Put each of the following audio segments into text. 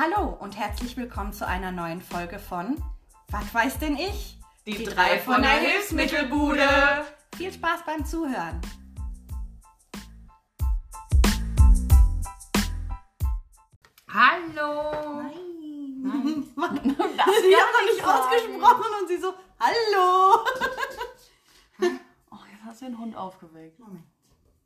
Hallo und herzlich willkommen zu einer neuen Folge von Was weiß denn ich? Die, drei von der Hilfsmittelbude. Viel Spaß beim Zuhören. Hallo. Nein. Das sie hat ich nicht ausgesprochen und sie so, hallo. Oh, jetzt hast du den Hund aufgeweckt. Moment.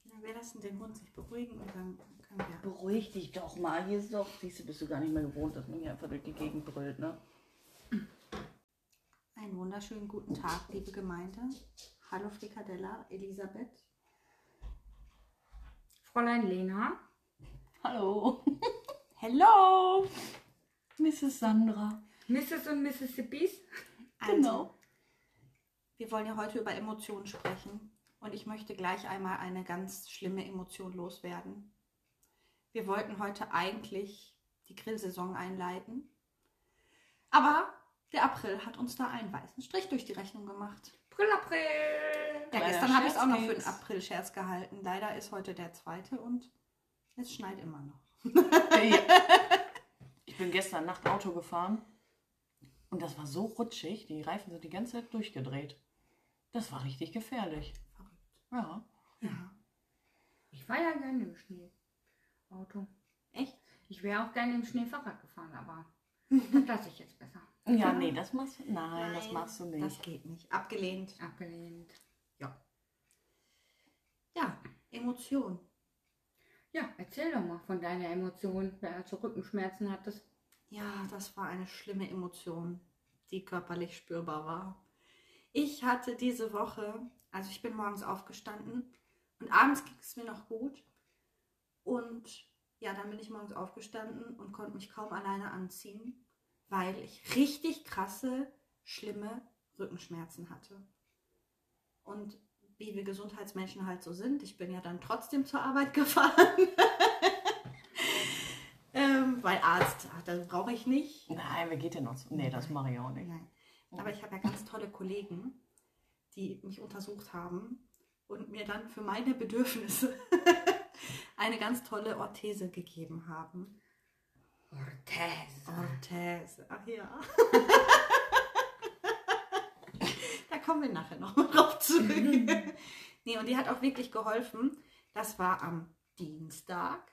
Ja, wir lassen den Hund sich beruhigen und dann wir... Beruhig dich doch mal. Hier ist doch, siehst du, bist du gar nicht mehr gewohnt, dass man hier einfach durch die Gegend brüllt, ne? Einen wunderschönen guten Tag, liebe Gemeinde. Hallo Frikadella, Elisabeth. Fräulein Lena. Hallo. Hello. Mrs. Sandra. Mrs. und Mississippis. Also, Genau. wir wollen ja heute über Emotionen sprechen. Und ich möchte gleich einmal eine ganz schlimme Emotion loswerden. Wir wollten heute eigentlich die Grillsaison einleiten. Aber der April hat uns da einen weißen Strich durch die Rechnung gemacht. April, April. Ja, gestern habe ich es auch noch für den April-Scherz gehalten. Leider ist heute der zweite und es schneit immer noch. Ja. Ich bin gestern Nacht Auto gefahren und das war so rutschig, die Reifen sind die ganze Zeit durchgedreht. Das war richtig gefährlich. Verrückt. Ja. Ja. Ich war ja gerne im Schneeauto. Echt? Ich wäre auch gerne im Schnee Fahrrad gefahren, aber das lasse ich jetzt besser. Ja, nee, das machst du. Nein, das machst du nicht. Das geht nicht. Abgelehnt. Abgelehnt. Ja, Emotion. Ja, erzähl doch mal von deiner Emotion, wer du Rückenschmerzen hattest. Ja, das war eine schlimme Emotion, die körperlich spürbar war. Ich hatte diese Woche, also ich bin morgens aufgestanden und abends ging es mir noch gut. Und ja, dann bin ich morgens aufgestanden und konnte mich kaum alleine anziehen, weil ich richtig krasse, schlimme Rückenschmerzen hatte. Und wie wir Gesundheitsmenschen halt so sind, ich bin ja dann trotzdem zur Arbeit gefahren. ähm, weil Arzt, ach, das brauche ich nicht. Nein, wer geht denn noch? Nee, das mache ich auch nicht. Nein. Aber ich habe ja ganz tolle Kollegen, die mich untersucht haben und mir dann für meine Bedürfnisse eine ganz tolle Orthese gegeben haben. Orthese. Orthese, ach ja. da kommen wir nachher noch mal drauf zurück. nee, und die hat auch wirklich geholfen. Das war am Dienstag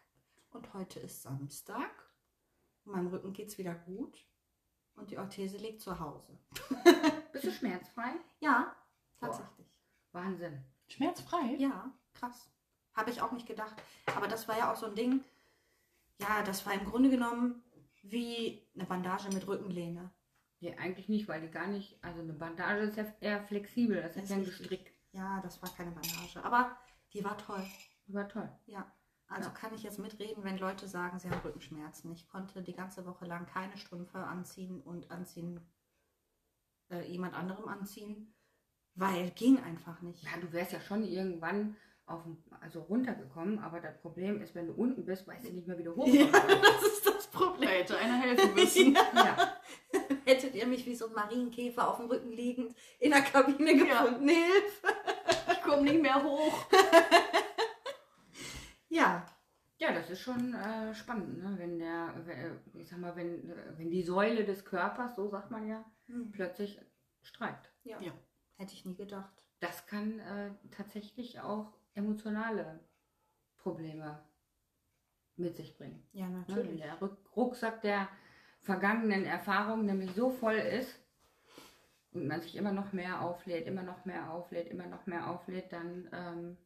und heute ist Samstag. Meinem Rücken geht es wieder gut und die Orthese liegt zu Hause. Bist du schmerzfrei? Ja, tatsächlich. Wahnsinn. Schmerzfrei? Ja, krass. Habe ich auch nicht gedacht. Aber das war ja auch so ein Ding. Ja, das war im Grunde genommen wie eine Bandage mit Rückenlehne. Nee, eigentlich nicht, weil die gar nicht, also eine Bandage ist ja eher flexibel, das ist ja ein. Gestrick. Ja, das war keine Bandage. Aber die war toll. War toll. Ja. Also Ja. kann ich jetzt mitreden, wenn Leute sagen, sie haben Rückenschmerzen. Ich konnte die ganze Woche lang keine Strümpfe anziehen und anziehen, äh, jemand anderem anziehen, weil ging einfach nicht. Ja, du wärst ja schon irgendwann auf, dem- also runtergekommen, aber das Problem ist, wenn du unten bist, weißt du nicht mehr, wie du Ja, hochkommst. das ist das Problem. Hätte einer helfen müssen. ja. Hättet ihr mich wie so ein Marienkäfer auf dem Rücken liegend in der Kabine Ja. gefunden? Hilfe! Ich komme nicht mehr hoch. Ja, Ja, das ist schon äh, spannend, ne? wenn der, äh, ich sag mal, wenn, wenn die Säule des Körpers, so sagt man ja, Hm. plötzlich streikt. ja. Ja. hätte ich nie gedacht. Das kann äh, tatsächlich auch emotionale Probleme mit sich bringen. Ja, Ne? Wenn natürlich. der Ruck- Rucksack der vergangenen Erfahrungen nämlich so voll ist und man sich immer noch mehr auflädt, immer noch mehr auflädt, immer noch mehr auflädt, dann ähm,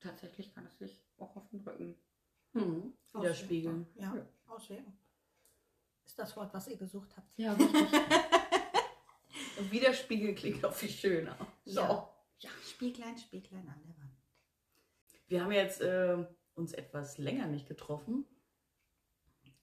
tatsächlich kann es sich auch auf den Rücken. Hm. Widerspiegeln. Ja, Ja. auswirken. Ist das Wort, was ihr gesucht habt? Ja, richtig. Widerspiegel klingt auch viel schöner. So. Ja. Ja, Spieglein, Spieglein an der Wand. Wir haben jetzt äh, uns etwas länger nicht getroffen.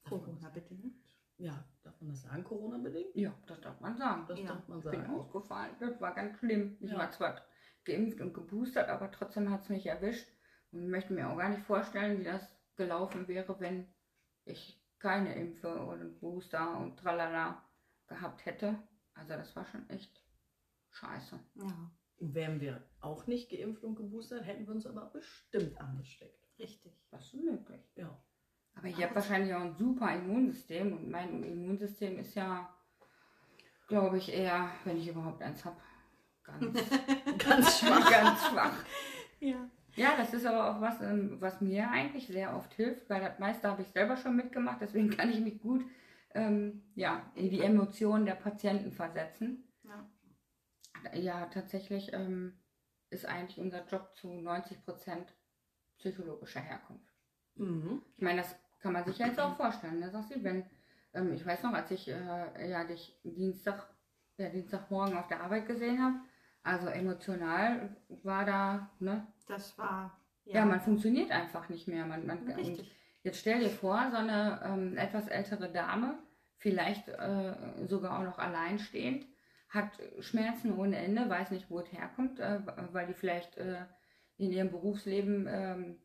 Corona-bedingt. Ja, darf man das sagen, Corona-bedingt? ja, das darf man sagen. Das Ja, darf man Ich bin sagen. ausgefallen. Das war ganz schlimm. Ich Ja. war zwar geimpft und geboostert, aber trotzdem hat es mich erwischt. Und ich möchte mir auch gar nicht vorstellen, wie das gelaufen wäre, wenn ich keine Impfe und Booster und tralala gehabt hätte. Also das war schon echt scheiße. Ja, Wären wir auch nicht geimpft und geboostert, hätten wir uns aber bestimmt angesteckt. richtig. Das ist möglich. Ja. Aber ich habe wahrscheinlich auch ein super Immunsystem und mein Immunsystem ist ja, glaube ich, eher, wenn ich überhaupt eins habe, ganz, Ganz schwach. ganz schwach. Ja. Ja, das ist aber auch was, ähm, was mir eigentlich sehr oft hilft, weil das meiste habe ich selber schon mitgemacht, deswegen kann ich mich gut ähm, ja, in die Emotionen der Patienten versetzen. Ja. Ja, tatsächlich ähm, ist eigentlich unser Job zu 90 Prozent psychologischer Herkunft. Mhm. Ich meine, das kann man sich ja jetzt auch vorstellen. Ne? Sagst du, wenn, ähm, ich weiß noch, als ich äh, ja, dich Dienstag, ja, Dienstagmorgen auf der Arbeit gesehen habe, also emotional war da, ne? Das war. Ja, man funktioniert einfach nicht mehr. Man, man, und Richtig. jetzt stell dir vor, so eine ähm, etwas ältere Dame, vielleicht äh, sogar auch noch alleinstehend, hat Schmerzen ohne Ende, weiß nicht, wo es herkommt, äh, weil die vielleicht äh, in ihrem Berufsleben ähm,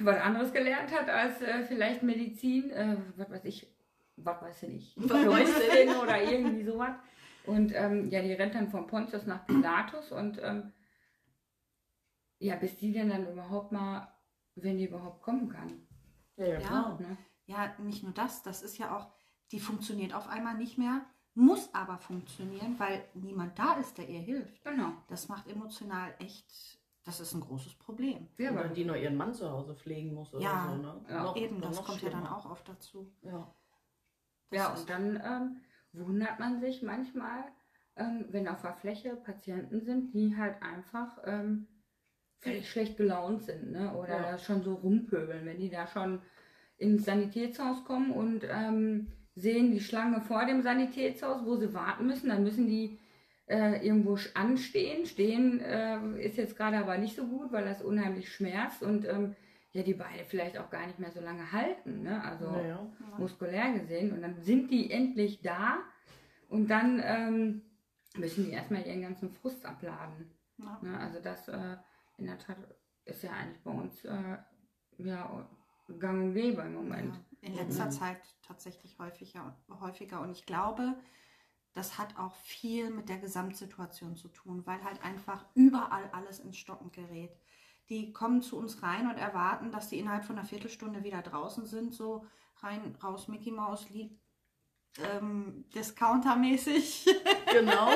was anderes gelernt hat als äh, vielleicht Medizin, äh, was weiß ich, was weiß ich nicht, Juristin oder irgendwie sowas. Und ähm, ja, die rennt dann von Pontius nach Pilatus und ähm, ja, bis die denn dann überhaupt mal, wenn die überhaupt kommen kann. Ja, ja, Ja. klar. Ne? Ja, nicht nur das, das ist ja auch, die funktioniert auf einmal nicht mehr, muss aber funktionieren, weil niemand da ist, der ihr hilft. Genau. Das macht emotional echt, das ist ein großes Problem. Ja, Oder aber die noch ihren Mann zu Hause pflegen muss oder Ja. so, ne? Ja. Eben, das noch kommt ja dann schlimmer. auch oft dazu. Ja. Das Ja, und dann ähm, wundert man sich manchmal, ähm, wenn auf der Fläche Patienten sind, die halt einfach ähm, völlig schlecht gelaunt sind, ne? Oder Ja. schon so rumpöbeln, wenn die da schon ins Sanitätshaus kommen und ähm, sehen die Schlange vor dem Sanitätshaus, wo sie warten müssen, dann müssen die äh, irgendwo anstehen. Stehen äh, ist jetzt gerade aber nicht so gut, weil das unheimlich schmerzt und ähm, ja, die Beine vielleicht auch gar nicht mehr so lange halten, ne? Also Naja. muskulär gesehen. Und dann sind die endlich da und dann ähm, müssen die erstmal ihren ganzen Frust abladen. Ja. Ne? Also das äh, in der Tat ist ja eigentlich bei uns äh, ja, gang und gäbe im Moment. Ja, in letzter Mhm. Zeit tatsächlich häufiger, häufiger. Und ich glaube, das hat auch viel mit der Gesamtsituation zu tun, weil halt einfach überall alles ins Stocken gerät. Die kommen zu uns rein und erwarten, dass die innerhalb von einer Viertelstunde wieder draußen sind, so rein, raus, Mickey Mouse, Lied, ähm, Discounter-mäßig. Genau.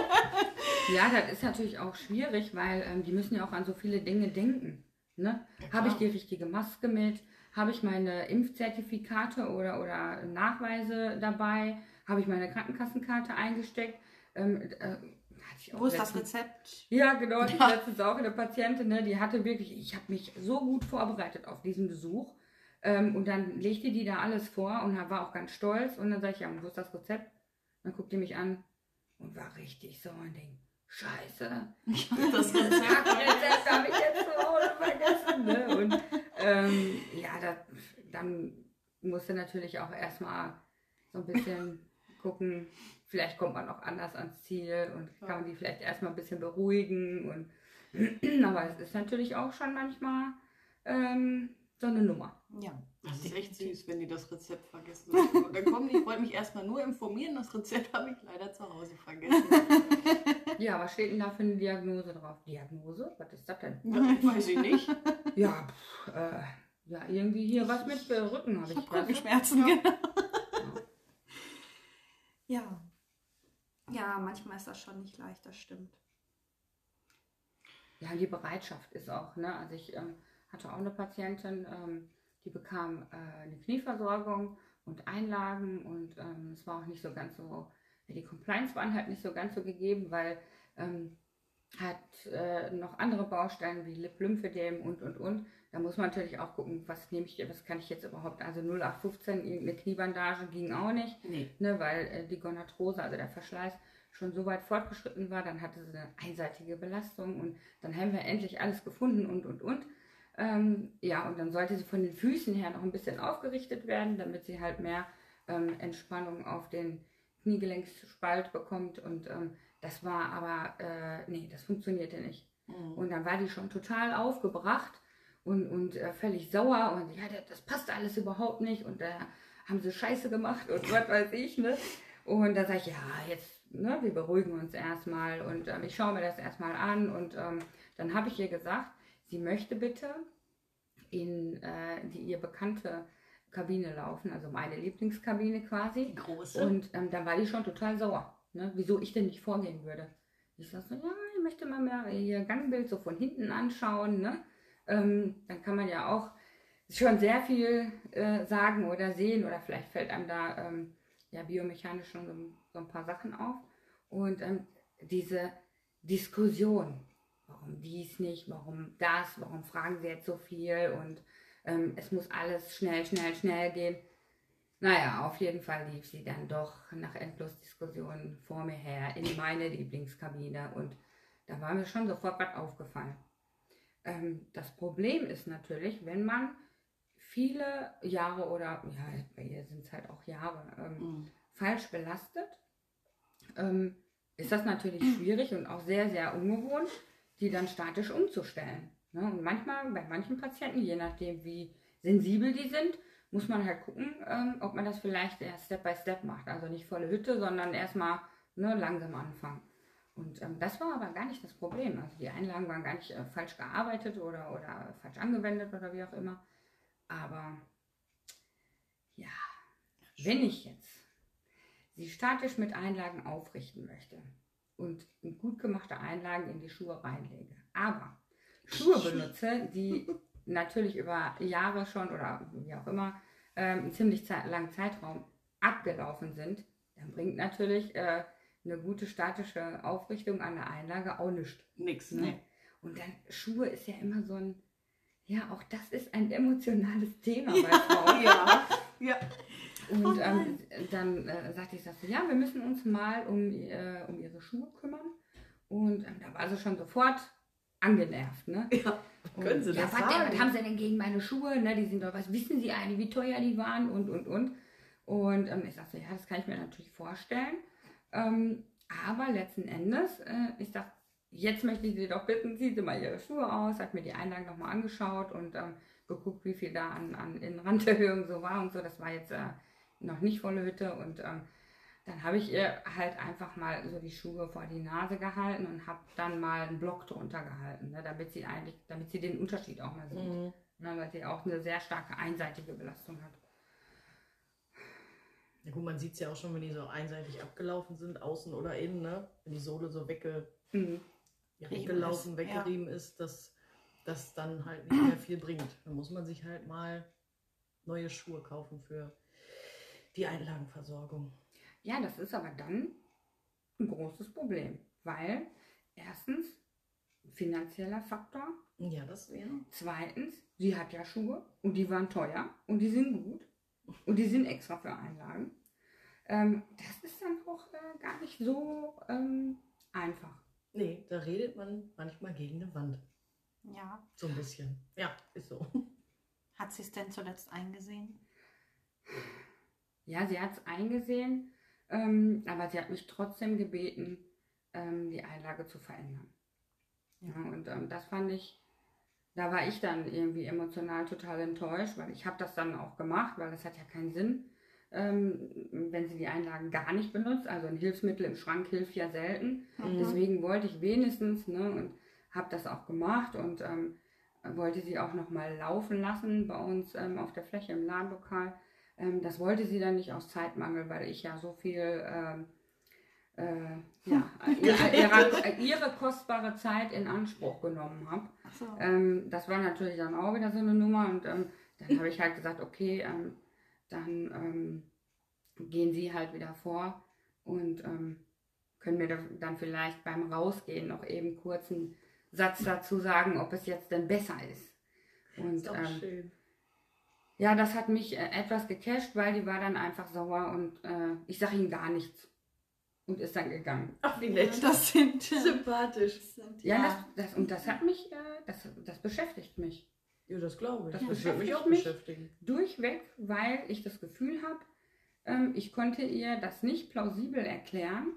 Ja, das ist natürlich auch schwierig, weil ähm, die müssen ja auch an so viele Dinge denken. Ne? Habe ich die richtige Maske mit? Habe ich meine Impfzertifikate oder, oder Nachweise dabei? Habe ich meine Krankenkassenkarte eingesteckt? Ähm, äh, ich Wo ist das Rezept? Ja, genau. Ich Ja. letztens auch eine Patientin, ne, die hatte wirklich, ich habe mich so gut vorbereitet auf diesen Besuch. Ähm, und dann legte die da alles vor und war auch ganz stolz. Und dann sage ich, ja, und wo ist das Rezept? Dann guckt die mich an und war richtig so ein Ding. Scheiße. Das Das Rezept. Rezept habe ich jetzt zu Hause vergessen. Ne? Und ähm, ja, das, dann musste natürlich auch erstmal so ein bisschen gucken, vielleicht kommt man auch anders ans Ziel und kann man die vielleicht erstmal ein bisschen beruhigen. Und, aber es ist natürlich auch schon manchmal ähm, so eine Nummer. Ja. Das ist echt süß, wenn die das Rezept vergessen. Und dann kommen die, ich wollte mich erstmal nur informieren, das Rezept habe ich leider zu Hause vergessen. Ja, was steht denn da für eine Diagnose drauf? Diagnose? Was ist das denn? Ja, weiß ich nicht. Ja, pff, äh, ja irgendwie hier was mit äh, Rücken habe Ich ich. habe du? Rückenschmerzen, genau. Ja. Ja, manchmal ist das schon nicht leicht, das stimmt. Ja, die Bereitschaft ist auch, ne? Also ich ähm, hatte auch eine Patientin, ähm, die bekam äh, eine Knieversorgung und Einlagen und ähm, es war auch nicht so ganz so, ja, die Compliance waren halt nicht so ganz so gegeben, weil ähm, hat äh, noch andere Baustellen wie Lip-Lymphedem und und und. Da muss man natürlich auch gucken, was nehme ich, was kann ich jetzt überhaupt, also 0815, irgendeine Kniebandage ging auch nicht Nee. ne, weil äh, die Gonarthrose, also der Verschleiß, schon so weit fortgeschritten war, dann hatte sie eine einseitige Belastung und dann haben wir endlich alles gefunden und und und. Ähm, ja, und dann sollte sie von den Füßen her noch ein bisschen aufgerichtet werden, damit sie halt mehr ähm, Entspannung auf den Kniegelenksspalt bekommt und ähm, das war aber, äh, nee, das funktionierte nicht. Mhm. Und dann war die schon total aufgebracht und, und äh, völlig sauer und ja, das- passt alles überhaupt nicht und da haben sie Scheiße gemacht und was weiß ich, ne? Und da sage ich, ja, jetzt, ne, wir beruhigen uns erstmal und ähm, ich schaue mir das erstmal an und ähm, dann habe ich ihr gesagt, sie möchte bitte in äh, die ihr bekannte Kabine laufen, also meine Lieblingskabine quasi. Die große. Und ähm, dann war die schon total sauer, ne? wieso ich denn nicht vorgehen würde. Ich sag so, ja, ich möchte mal mehr ihr Gangbild so von hinten anschauen. Ne? Ähm, dann kann man ja auch schon sehr viel äh, sagen oder sehen oder vielleicht fällt einem da ähm, ja biomechanisch schon so, so, ein paar Sachen auf. Und ähm, diese Diskussion, warum dies nicht, warum das, warum fragen sie jetzt so viel und ähm, es muss alles schnell, schnell, schnell gehen. Naja, auf jeden Fall lief sie dann doch nach Endlosdiskussionen vor mir her in meine Lieblingskabine und da war mir schon sofort was aufgefallen. Ähm, das Problem ist natürlich, wenn man viele Jahre oder, ja, bei ihr sind es halt auch Jahre, ähm, mhm. falsch belastet, ähm, ist das natürlich schwierig und auch sehr, sehr ungewohnt, die dann statisch umzustellen. Ne? Und manchmal, bei manchen Patienten, je nachdem wie sensibel die sind, muss man halt gucken, ähm, ob man das vielleicht erst Step by Step macht. Also nicht volle Hütte, sondern erstmal ne, langsam anfangen. Und ähm, das war aber gar nicht das Problem. Also die Einlagen waren gar nicht äh, falsch gearbeitet oder, oder falsch angewendet oder wie auch immer. Aber ja, wenn ich jetzt sie statisch mit Einlagen aufrichten möchte und gut gemachte Einlagen in die Schuhe reinlege, aber Schuhe benutze, die natürlich über Jahre schon oder wie auch immer ähm, einen ziemlich zeit langen Zeitraum abgelaufen sind, dann bringt natürlich äh, eine gute statische Aufrichtung an der Einlage auch nichts. Nix, ne? Und dann Schuhe ist ja immer so ein, ja, auch das ist ein emotionales Thema bei Frauen. ja, ja. Und oh ähm, dann äh, sagte ich, sagte, ja, wir müssen uns mal um, äh, um ihre Schuhe kümmern. Und ähm, da war sie schon sofort angenervt. Ne? Ja, können und, Sie ja, das was, sagen? was haben Sie denn gegen meine Schuhe? Ne? Die sind doch, was wissen Sie eigentlich, wie teuer die waren und, und, und. Und ähm, ich sagte, ja, das kann ich mir natürlich vorstellen. Ähm, aber letzten Endes, äh, ich sag, jetzt möchte ich Sie doch bitten, ziehen Sie mal Ihre Schuhe aus, hat mir die Einlagen nochmal angeschaut und ähm, geguckt, wie viel da an, an Innenranderhöhung so war und so. Das war jetzt äh, noch nicht volle Hütte und ähm, dann habe ich ihr halt einfach mal so die Schuhe vor die Nase gehalten und habe dann mal einen Block drunter gehalten, ne, damit sie eigentlich, damit sie den Unterschied auch mal sieht. Mhm. Ne, weil sie auch eine sehr starke einseitige Belastung hat. Ja gut, man sieht es ja auch schon, wenn die so einseitig abgelaufen sind, außen oder innen, ne? Wenn die Sohle so wegge mhm. weggelaufen, weggerieben ja. ist, dass das dann halt nicht mehr viel bringt. Dann muss man sich halt mal neue Schuhe kaufen für die Einlagenversorgung. Ja, das ist aber dann ein großes Problem, weil erstens finanzieller Faktor. Ja, das wäre. Zweitens, sie hat ja Schuhe und die waren teuer und die sind gut und die sind extra für Einlagen. Ähm, das ist dann auch äh, gar nicht so ähm, einfach. Nee, da redet man manchmal gegen eine Wand. Ja. So ein bisschen. Ja, ist so. Hat sie es denn zuletzt eingesehen? Ja, sie hat es eingesehen, ähm, aber sie hat mich trotzdem gebeten, ähm, die Einlage zu verändern. Ja, und ähm, das fand ich, da war ich dann irgendwie emotional total enttäuscht, weil ich habe das dann auch gemacht, weil das hat ja keinen Sinn, ähm, wenn sie die Einlagen gar nicht benutzt. Also ein Hilfsmittel im Schrank hilft ja selten. Mhm. Deswegen wollte ich wenigstens, ne, und habe das auch gemacht und ähm, wollte sie auch noch mal laufen lassen bei uns ähm, auf der Fläche im Ladenlokal. Ähm, das wollte sie dann nicht aus Zeitmangel, weil ich ja so viel ähm, äh, ja, ihre, ihre, ihre, kostbare Zeit in Anspruch genommen habe. So. Ähm, das war natürlich dann auch wieder so eine Nummer und ähm, dann habe ich halt gesagt, okay, ähm, dann ähm, gehen Sie halt wieder vor und können mir dann vielleicht beim Rausgehen noch eben kurz einen Satz dazu sagen, ob es jetzt denn besser ist. Und, ist ähm, schön. Ja, das hat mich äh, etwas gecasht, weil die war dann einfach sauer und äh, ich sage ihnen gar nichts. Und ist dann gegangen. Ach, wie nett. Das sind sympathisch. ja, ja. Das, das, und das hat mich, äh, das, das beschäftigt mich. Ja, das glaube ich. Das, das wird mich auch mich beschäftigen. Durchweg, weil ich das Gefühl habe, ähm, ich konnte ihr das nicht plausibel erklären.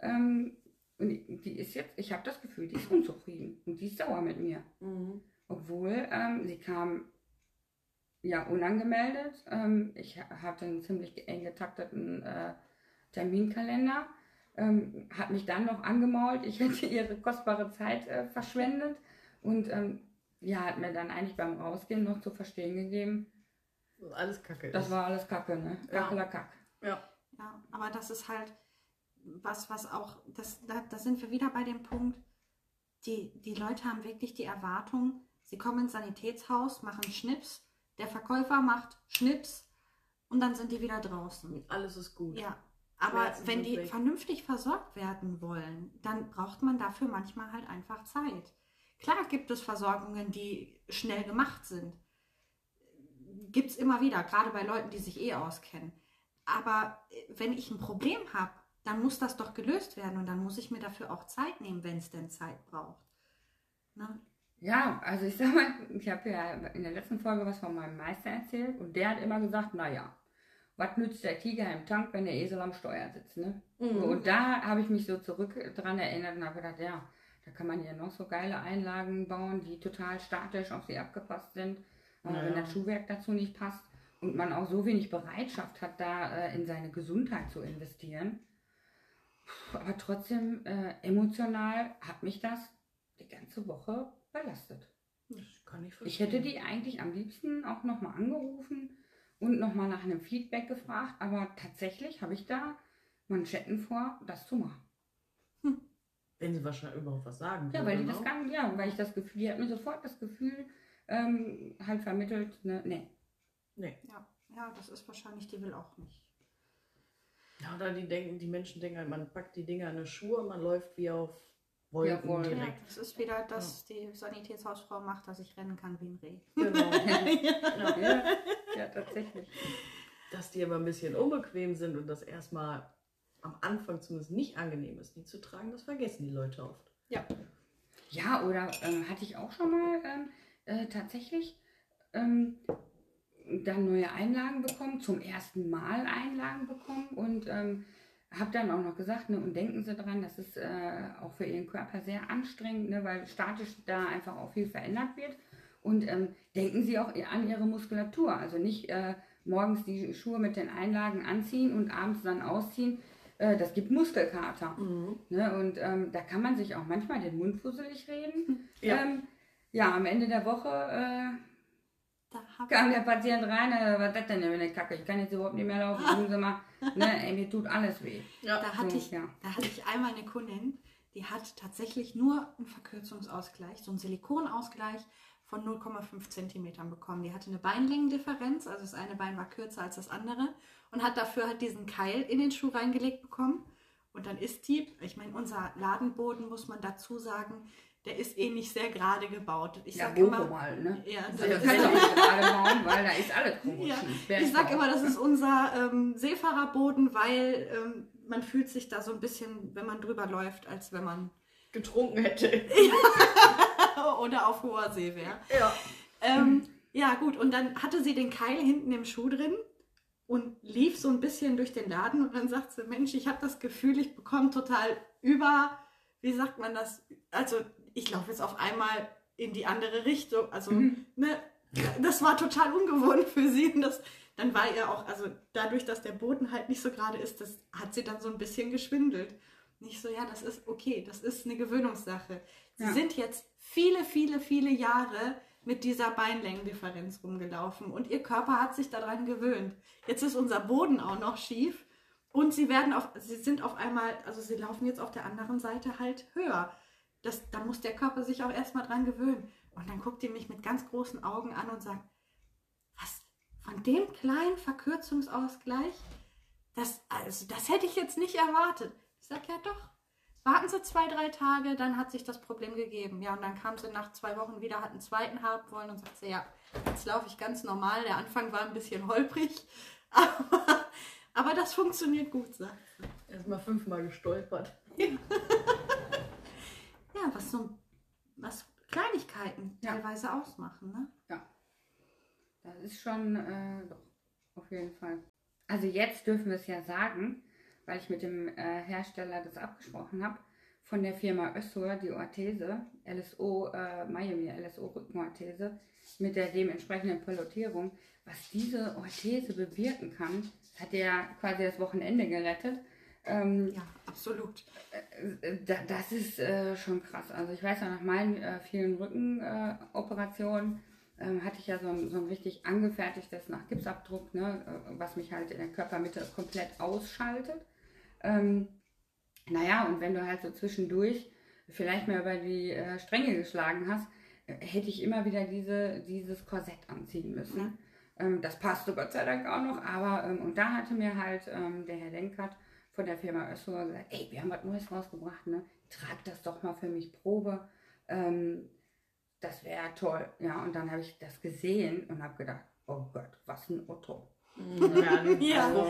Ähm, und die ist jetzt, ich habe das Gefühl, die ist unzufrieden und die ist sauer mit mir. Mhm. Obwohl ähm, sie kam ja, unangemeldet. Ähm, ich hatte einen ziemlich eng getakteten äh, Terminkalender. Ähm, hat mich dann noch angemault, ich hätte ihre kostbare Zeit äh, verschwendet und ähm, ja, hat mir dann eigentlich beim Rausgehen noch zu verstehen gegeben, alles Kacke Das war alles Kacke, ne? Ja. Kack. Ja. Ja, aber das ist halt was, was auch, das, da, da sind wir wieder bei dem Punkt, die, die Leute haben wirklich die Erwartung, sie kommen ins Sanitätshaus, machen Schnips, der Verkäufer macht Schnips und dann sind die wieder draußen. Alles ist gut. Ja, aber Schmerzen wenn die weg. vernünftig versorgt werden wollen, dann braucht man dafür manchmal halt einfach Zeit. Klar gibt es Versorgungen, die schnell gemacht sind. Gibt es immer wieder, gerade bei Leuten, die sich eh auskennen. Aber äh, wenn ich ein Problem habe, dann muss das doch gelöst werden und dann muss ich mir dafür auch Zeit nehmen, wenn es denn Zeit braucht. Ne? Ja, also ich sag mal, ich habe ja in der letzten Folge was von meinem Meister erzählt und der hat immer gesagt, naja, was nützt der Tiger im Tank, wenn der Esel am Steuer sitzt, ne? Mhm. Und da habe ich mich so zurück dran erinnert und habe gedacht, ja, da kann man ja noch so geile Einlagen bauen, die total statisch auf sie abgepasst sind. Wenn Naja. das Schuhwerk dazu nicht passt und man auch so wenig Bereitschaft hat, da äh, in seine Gesundheit zu investieren. Puh, Aber trotzdem, äh, emotional hat mich das die ganze Woche belastet. Das kann ich verstehen. Ich hätte die eigentlich am liebsten auch nochmal angerufen und nochmal nach einem Feedback gefragt, aber tatsächlich habe ich da Manschetten vor, das zu machen. Wenn sie wahrscheinlich überhaupt was sagen Ja, weil die ne? das gar ja, weil ich das Gefühl, die hat mir sofort das Gefühl ähm, halt vermittelt, ne, nee. Nee. Ja, ja, das ist wahrscheinlich, die will auch nicht. Ja, oder die denken, die Menschen denken halt, man packt die Dinger in eine Schuhe, man läuft wie auf Wolken Ja, voll. Ja, direkt. das ist wieder, dass die Sanitätshausfrau macht, dass ich rennen kann wie ein Reh. Genau. ja. ja, ja, tatsächlich. Dass die aber ein bisschen unbequem sind und das erstmal am Anfang zumindest nicht angenehm ist, die zu tragen, das vergessen die Leute oft. Ja, oder ähm, hatte ich auch schon mal ähm, äh, tatsächlich ähm, dann neue Einlagen bekommen, zum ersten Mal Einlagen bekommen und ähm, habe dann auch noch gesagt, ne, und denken Sie dran, das ist äh, auch für Ihren Körper sehr anstrengend, ne, weil statisch da einfach auch viel verändert wird. Und ähm, denken Sie auch an Ihre Muskulatur, also nicht äh, morgens die Schuhe mit den Einlagen anziehen und abends dann ausziehen. Äh, das gibt Muskelkater. Ne? Und ähm, da kann man sich auch manchmal den Mund fusselig reden. Ja. Ähm, ja, am Ende der Woche äh, kam der Patient rein, äh, was ist das denn für eine Kacke? Ich kann jetzt überhaupt nicht mehr laufen. Sagen Sie mal, ne, ey, mir tut alles weh. Ja. Da hatte, So, ich, ja. da hatte ich einmal eine Kundin, die hat tatsächlich nur einen Verkürzungsausgleich, so einen Silikonausgleich von 0,5 Zentimetern bekommen. Die hatte eine Beinlängendifferenz, also das eine Bein war kürzer als das andere und hat dafür halt diesen Keil in den Schuh reingelegt bekommen. Und dann ist die, ich meine, unser Ladenboden, muss man dazu sagen, der ist eh nicht sehr gerade gebaut. Ich Ja, sag immer, halt, ne? ja, Also, das- das kann doch nicht gerade bauen, weil da ist alles und Ja, ich sag immer, das ist unser ähm, Seefahrerboden, weil ähm, man fühlt sich da so ein bisschen, wenn man drüber läuft, als wenn man Getrunken hätte. oder auf hoher See wäre. Ja. Ähm, ja, gut, und dann hatte sie den Keil hinten im Schuh drin und lief so ein bisschen durch den Laden und dann sagt sie, Mensch, ich habe das Gefühl, ich bekomme total über, wie sagt man das, also ich laufe jetzt auf einmal in die andere Richtung, also Mhm. ne, das war total ungewohnt für sie und das, dann war ihr auch, also dadurch, dass der Boden halt nicht so gerade ist, das hat sie dann so ein bisschen geschwindelt. Nicht so, ja, das ist okay, das ist eine Gewöhnungssache. Sie Ja. sind jetzt viele, viele, viele Jahre mit dieser Beinlängendifferenz rumgelaufen und ihr Körper hat sich daran gewöhnt. Jetzt ist unser Boden auch noch schief und sie werden auf, sie sind auf einmal, also sie laufen jetzt auf der anderen Seite halt höher. Das, da muss der Körper sich auch erstmal dran gewöhnen. Und dann guckt die mich mit ganz großen Augen an und sagt, was, von dem kleinen Verkürzungsausgleich? Das, also, das hätte ich jetzt nicht erwartet. Ich sage, ja doch. Warten Sie zwei, drei Tage, dann hat sich das Problem gegeben. Ja, und dann kam sie nach zwei Wochen wieder, hat einen zweiten haben wollen und sagte, ja, jetzt laufe ich ganz normal. Der Anfang war ein bisschen holprig, aber, aber das funktioniert gut, sagt sie. Erstmal fünfmal gestolpert. Ja, was so was Kleinigkeiten Ja. teilweise ausmachen, ne? Das ist schon, äh, doch, auf jeden Fall. Also jetzt dürfen wir es ja sagen, weil ich mit dem äh, Hersteller das abgesprochen habe, von der Firma Össur, die Orthese, LSO, äh, Miami LSO Rückenorthese, mit der dementsprechenden Pilotierung, was diese Orthese bewirken kann, hat ja quasi das Wochenende gerettet. Ähm, Ja, absolut. äh, da, das ist äh, schon krass. Also ich weiß ja nach meinen äh, vielen Rückenoperationen, ähm, hatte ich ja so ein, so ein richtig angefertigtes nach Gipsabdruck, ne, äh, was mich halt in der Körpermitte komplett ausschaltet. Ähm, naja, und wenn du halt so zwischendurch vielleicht mal über die äh, Stränge geschlagen hast, äh, hätte ich immer wieder diese, dieses Korsett anziehen müssen. Mhm. Ähm, das passte Gott sei Dank auch noch, aber ähm, und da hatte mir halt ähm, der Herr Denkert von der Firma Össur gesagt, ey, wir haben was Neues rausgebracht, ne? Trag das doch mal für mich Probe. Ähm, das wäre toll. Ja, und dann habe ich das gesehen und habe gedacht, oh Gott, was ein Otto. Ja, ja. Also,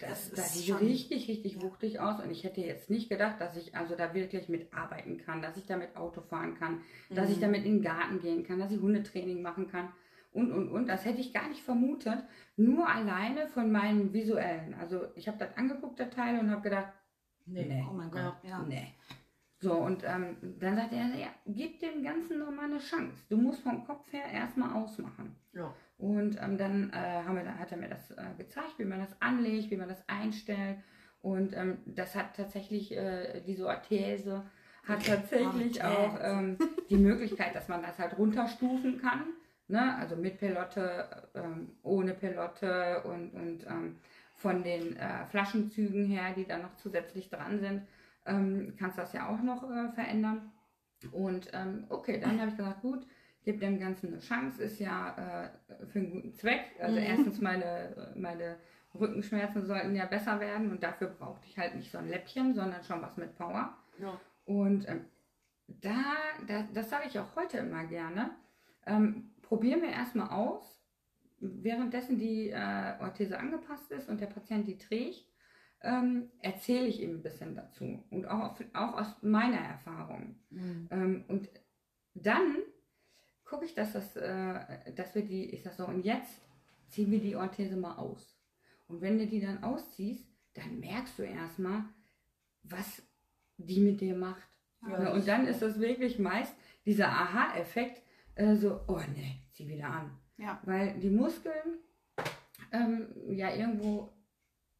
das, das sieht schon. richtig, richtig ja. wuchtig aus. Und ich hätte jetzt nicht gedacht, dass ich also da wirklich mitarbeiten kann, dass ich damit Auto fahren kann, mhm. dass ich mhm. damit in den Garten gehen kann, dass ich Hundetraining machen kann und, und, und. Das hätte ich gar nicht vermutet, nur alleine von meinem visuellen. Also ich habe das angeguckt, der Teil, und habe gedacht, nee, nee, oh mein Gott, ja. nee. So, und ähm, dann sagt er, ja, gib dem Ganzen nochmal eine Chance. Du musst vom Kopf her erstmal ausmachen. Ja. Und ähm, dann äh, haben wir, hat er mir das äh, gezeigt, wie man das anlegt, wie man das einstellt. Und ähm, das hat tatsächlich, äh, diese Orthese hat tatsächlich auch ähm, die Möglichkeit, dass man das halt runterstufen kann. Ne? Also mit Pelotte, ähm, ohne Pelotte und, und ähm, von den äh, Flaschenzügen her, die dann noch zusätzlich dran sind, ähm, kannst das ja auch noch äh, verändern. Und ähm, okay, dann habe ich gesagt, gut, gib dem Ganzen eine Chance, ist ja äh, für einen guten Zweck. Also mhm. erstens meine, meine Rückenschmerzen sollten ja besser werden und dafür brauchte ich halt nicht so ein Läppchen, sondern schon was mit Power. Ja. Und ähm, da, da, das sage ich auch heute immer gerne, ähm, probier mir erstmal aus, währenddessen die äh, Orthese angepasst ist und der Patient die trägt, ähm, erzähle ich ihm ein bisschen dazu und auch, auch aus meiner Erfahrung. Mhm. Ähm, und dann gucke ich, dass, das, äh, dass wir die, ich sag so, und jetzt ziehen wir die Orthese mal aus. Und wenn du die dann ausziehst, dann merkst du erstmal, was die mit dir macht. Ja, und dann ist das wirklich meist dieser Aha-Effekt, äh, so, oh ne, zieh wieder an. Ja. Weil die Muskeln ähm, ja irgendwo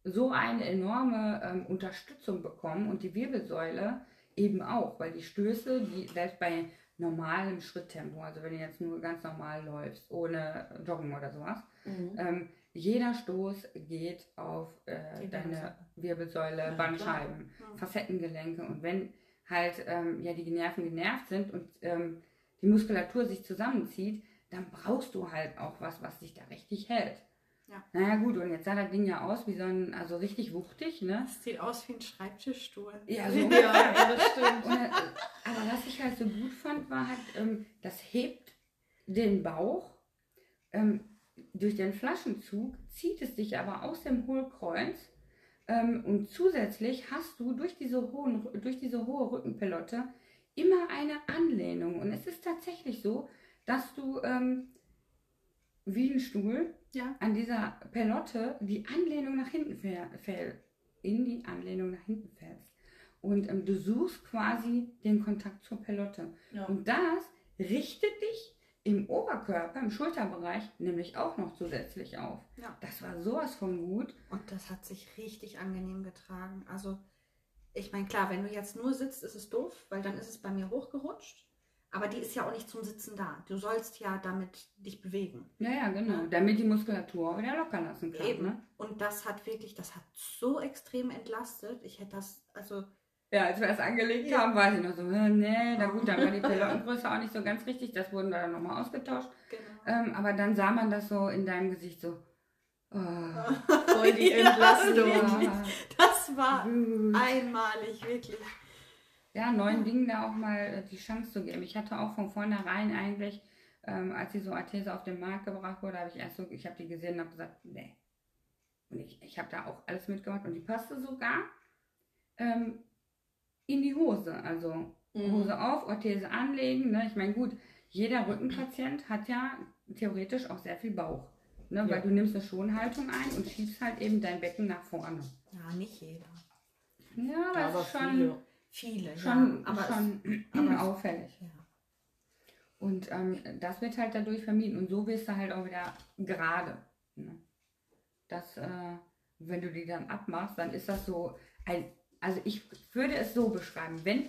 so eine enorme ähm, Unterstützung bekommen und die Wirbelsäule eben auch, weil die Stöße, die selbst bei normalem Schritttempo, also wenn du jetzt nur ganz normal läufst, ohne Joggen oder sowas, mhm. ähm, jeder Stoß geht auf äh, deine Wirbelsäule, ja, Bandscheiben, ja. Facettengelenke und wenn halt ähm, ja die Nerven genervt sind und ähm, die Muskulatur sich zusammenzieht, dann brauchst du halt auch was, was sich da richtig hält. Ja. Naja gut, und jetzt sah das Ding ja aus wie so ein, also richtig wuchtig, ne? Das sieht aus wie ein Schreibtischstuhl. Ja, so. ja, das stimmt. Und, äh, aber was ich halt so gut fand, war halt, ähm, das hebt den Bauch. Ähm, durch den Flaschenzug zieht es dich aber aus dem Hohlkreuz. Ähm, und zusätzlich hast du durch diese, hohen, durch diese hohe Rückenpelotte immer eine Anlehnung. Und es ist tatsächlich so, dass du ähm, wie ein Stuhl ja. an dieser Pelotte die Anlehnung nach hinten fällt, in die Anlehnung nach hinten fällst. Und ähm, du suchst quasi den Kontakt zur Pelotte. Ja. Und das richtet dich im Oberkörper, im Schulterbereich, nämlich auch noch zusätzlich auf. Ja. Das war sowas von gut. Und das hat sich richtig angenehm getragen. Also, ich meine, klar, wenn du jetzt nur sitzt, ist es doof, weil dann ist es bei mir hochgerutscht. Aber die ist ja auch nicht zum Sitzen da. Du sollst ja damit dich bewegen. Ja, ja, genau. Damit die Muskulatur wieder locker lassen kann. Eben. Ne? Und das hat wirklich, das hat so extrem entlastet. Ich hätte das, also. Ja, als wir das angelegt ja. haben, war ich noch so, nee, na gut, dann war die Pelottengröße auch nicht so ganz richtig. Das wurden da dann nochmal ausgetauscht. Genau. Ähm, aber dann sah man das so in deinem Gesicht so. Oh, voll die Entlastung. Ja, das war einmalig, wirklich ja, neuen Dingen da auch mal äh, die Chance zu geben. Ich hatte auch von vornherein eigentlich, ähm, als die so Arthese auf den Markt gebracht wurde, habe ich erst so, ich habe die gesehen und habe gesagt, nee. Und ich, ich habe da auch alles mitgemacht und die passte sogar ähm, in die Hose. Also mhm. Hose auf, Orthese anlegen. Ne? Ich meine, gut, jeder Rückenpatient hat ja theoretisch auch sehr viel Bauch. Ne? Ja. Weil du nimmst eine Schonhaltung ein und schiebst halt eben dein Becken nach vorne. Ja, nicht jeder. Ja, aber, aber schon. Viele. Viele, schon, ja, aber schon aber auffällig. Ja. Und ähm, das wird halt dadurch vermieden. Und so wirst du halt auch wieder gerade. Ne? Das, äh, wenn du die dann abmachst, dann ist das so ein, also ich würde es so beschreiben, wenn,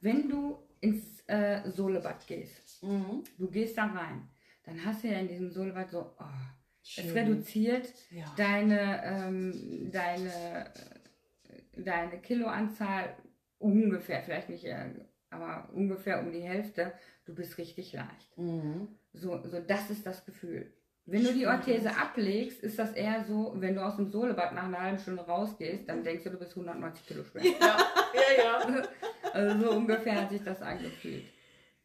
wenn du ins äh, Solebad gehst, mhm. du gehst da rein, dann hast du ja in diesem Solbad so, oh, es reduziert ja. deine, ähm, deine, deine Kiloanzahl ungefähr, vielleicht nicht, äh, aber ungefähr um die Hälfte. Du bist richtig leicht. Mhm. So, so, das ist das Gefühl. Wenn du die Orthese ablegst, ist das eher so, wenn du aus dem Sohlebad nach einer halben Stunde rausgehst, dann denkst du, du bist 190 Kilo schwer. Ja, ja, ja. Also so ungefähr hat sich das angefühlt.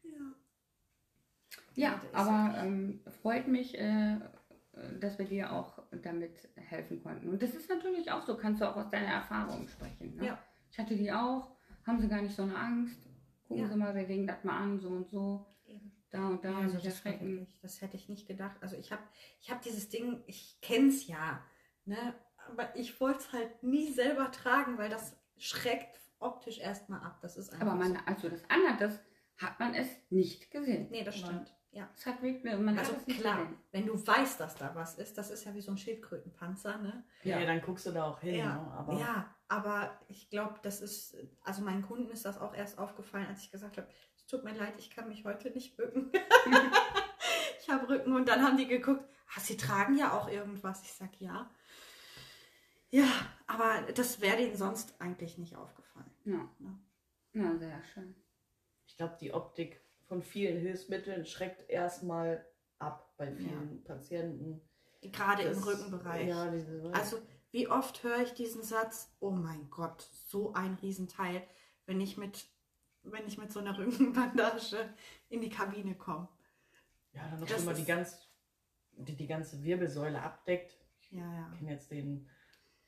Ja, ja aber ähm, freut mich, äh, dass wir dir auch damit helfen konnten. Und das ist natürlich auch so, kannst du auch aus deiner Erfahrung sprechen. Ne? Ja. Ich hatte die auch, haben sie gar nicht so eine Angst. Gucken ja. Sie mal, wir legen das mal an, so und so da und da ja, also das, wirklich, das hätte ich nicht gedacht. Also ich habe ich hab dieses Ding, ich kenne es ja, ne? aber ich wollte es halt nie selber tragen, weil das schreckt optisch erstmal ab. Das ist aber man, so. als du das hat man es nicht gesehen. Nee, das stimmt. Ja. Es hat wirklich, man also es klar, gesehen. wenn du weißt, dass da was ist, das ist ja wie so ein Schildkrötenpanzer, ne? Ja, ja dann guckst du da auch hin. Ja, ne? aber, ja aber ich glaube, das ist, also meinen Kunden ist das auch erst aufgefallen, als ich gesagt habe, tut mir leid, ich kann mich heute nicht bücken. ich habe Rücken und dann haben die geguckt, ah, sie tragen ja auch irgendwas. Ich sage ja. Ja, aber das wäre denen sonst eigentlich nicht aufgefallen. Ja, ja. ja sehr schön. Ich glaube, die Optik von vielen Hilfsmitteln schreckt erstmal ab bei vielen ja. Patienten. Gerade das, im Rückenbereich. Ja, diese, also wie oft höre ich diesen Satz, oh mein Gott, so ein Riesenteil, wenn ich mit wenn ich mit so einer Rückenbandage in die Kabine komme. Ja, dann noch das immer die, ganz, die die ganze Wirbelsäule abdeckt. Ich ja, ja. kenne jetzt den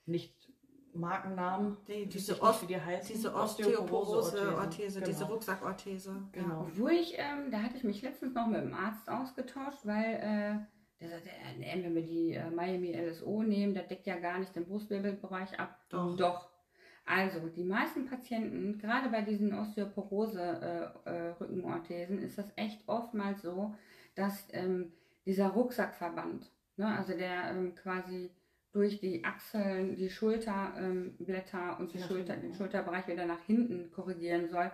nicht Markennamen, die, diese, Ost, die diese Osteoporose-Orthese, genau. diese Rucksackorthese. Genau. Ja. Obwohl ich, ähm, da hatte ich mich letztens noch mit dem Arzt ausgetauscht, weil äh, der sagte, äh, wenn wir die äh, Miami LSO nehmen, das deckt ja gar nicht den Brustwirbelbereich ab. Doch. Doch. Also, die meisten Patienten, gerade bei diesen Osteoporose-Rückenorthesen, äh, äh, ist das echt oftmals so, dass ähm, dieser Rucksackverband, ne, also der ähm, quasi durch die Achseln, die Schulterblätter ähm, und die Schulter, den Schulterbereich wieder nach hinten korrigieren soll,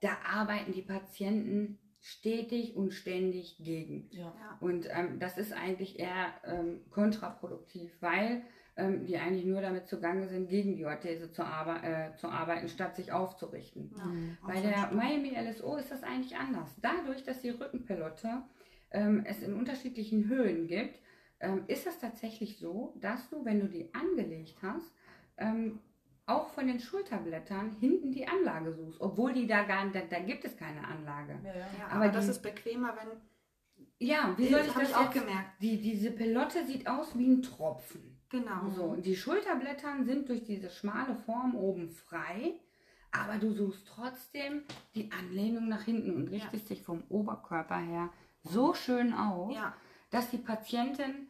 da arbeiten die Patienten stetig und ständig gegen. Ja. Und ähm, das ist eigentlich eher ähm, kontraproduktiv, weil ähm, die eigentlich nur damit zugange sind, gegen die Orthese zu, arbe äh, zu arbeiten, statt sich aufzurichten. Ja, mhm. Bei der Miami LSO ist das eigentlich anders. Dadurch, dass die Rückenpelotte ähm, es in unterschiedlichen Höhen gibt, ähm, ist es tatsächlich so, dass du, wenn du die angelegt hast, ähm, auch von den Schulterblättern hinten die Anlage suchst, obwohl die da gar da, da gibt es keine Anlage. Ja, ja. aber, aber das ist bequemer, wenn ja, wie soll ich das auch gemerkt? Die, diese Pelotte sieht aus wie ein Tropfen. Genau. So, die Schulterblättern sind durch diese schmale Form oben frei, aber du suchst trotzdem die Anlehnung nach hinten und richtest dich vom Oberkörper her so schön auf, dass die Patienten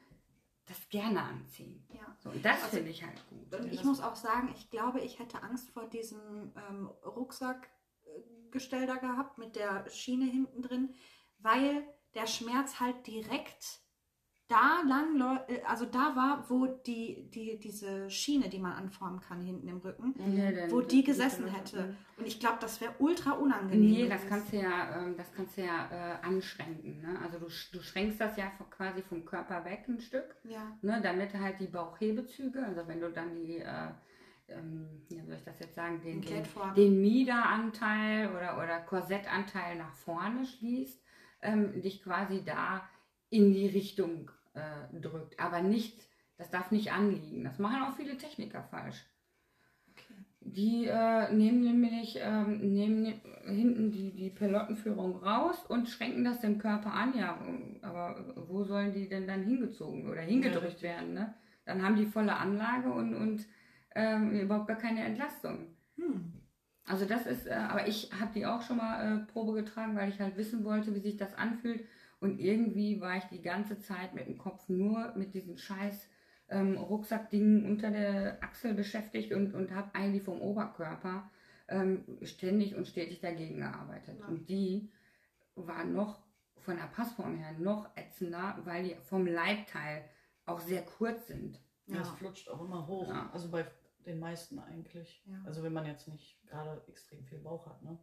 das gerne anziehen. Ja. So, und das also, finde ich halt gut. Und ich muss auch sagen, ich glaube, ich hätte Angst vor diesem ähm, Rucksackgestell da gehabt mit der Schiene hinten drin, weil der Schmerz halt direkt da lang, äh, also da war, wo die, die, diese Schiene, die man anformen kann hinten im Rücken, ja, wo die gesessen hätte. Und ich glaube, das wäre ultra unangenehm. Nee, das kannst du ja, ähm, das kannst du ja äh, anschränken. Ne? Also du, du schränkst das ja quasi vom Körper weg ein Stück, ja. ne? damit halt die Bauchhebezüge, also wenn du dann die äh, ähm, wie soll ich das jetzt sagen, den, den, den Miederanteil oder, oder Korsettanteil nach vorne schließt, ähm, dich quasi da in die Richtung äh, drückt. Aber nicht, das darf nicht anliegen. Das machen auch viele Techniker falsch. Okay. Die äh, nehmen nämlich ähm, nehmen hinten die, die Pelottenführung raus und schränken das dem Körper an. Ja, aber wo sollen die denn dann hingezogen oder hingedrückt ja, werden? Ne? Dann haben die volle Anlage und, und ähm, überhaupt gar keine Entlastung. Hm. Also das ist, äh, aber ich habe die auch schon mal äh, Probe getragen, weil ich halt wissen wollte, wie sich das anfühlt. Und irgendwie war ich die ganze Zeit mit dem Kopf nur mit diesen scheiß ähm, Rucksackdingen unter der Achsel beschäftigt und, und habe eigentlich vom Oberkörper ähm, ständig und stetig dagegen gearbeitet. Ja. Und die war noch von der Passform her noch ätzender, weil die vom Leibteil auch sehr kurz sind. Ja, es flutscht auch immer hoch. Ja. Also bei den meisten eigentlich. Ja. Also wenn man jetzt nicht gerade extrem viel Bauch hat, ne?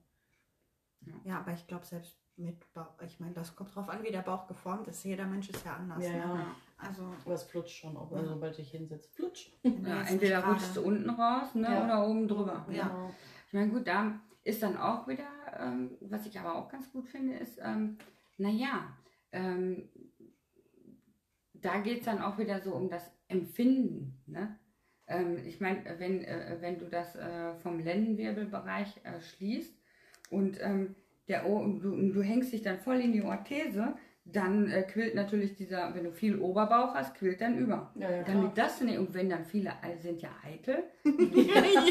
Ja, aber ich glaube, selbst mit Bauch. Ich meine, das kommt drauf an, wie der Bauch geformt ist. Jeder Mensch ist ja anders. Ja, ne? ja. Also, Aber es flutscht schon, auch also, sobald ich hinsetze. Flutsch. wenn du Ja, entweder nicht rutschst du unten raus ne, Ja. oder oben drüber. Ja. Genau. Ich meine, gut, da ist dann auch wieder, ähm, was ich aber auch ganz gut finde, ist, ähm, naja, ähm, da geht es dann auch wieder so um das Empfinden. Ne? Ähm, ich meine, wenn, äh, wenn du das äh, vom Lendenwirbelbereich äh, schließt und, ähm, der, O- und du, und du hängst dich dann voll in die Orthese, dann äh, quillt natürlich dieser, wenn du viel Oberbauch hast, quillt dann über. Ja, ja. Damit das nicht, und wenn dann viele sind ja eitel,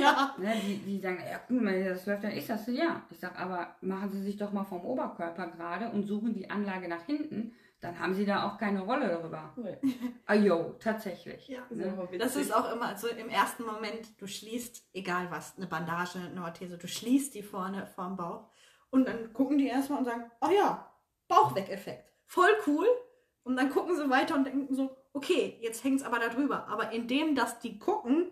ja. Ne, die, die sagen, ja, guck mal, das läuft dann. Ich sag so, ja. Ich sag, aber machen Sie sich doch mal vom Oberkörper gerade und suchen die Anlage nach hinten, dann haben Sie da auch keine Rolle darüber. Nee. Ah, jo, tatsächlich. Ja. Das ist immer witzig. Das ist auch immer so im ersten Moment, du schließt, egal was, eine Bandage, eine Orthese, du schließt die vorne vorm Bauch und dann gucken die erstmal und sagen, oh ja, Bauchweg-Effekt. Voll cool. Und dann gucken sie weiter und denken so, okay, jetzt hängt es aber da drüber. Aber indem, dass die gucken,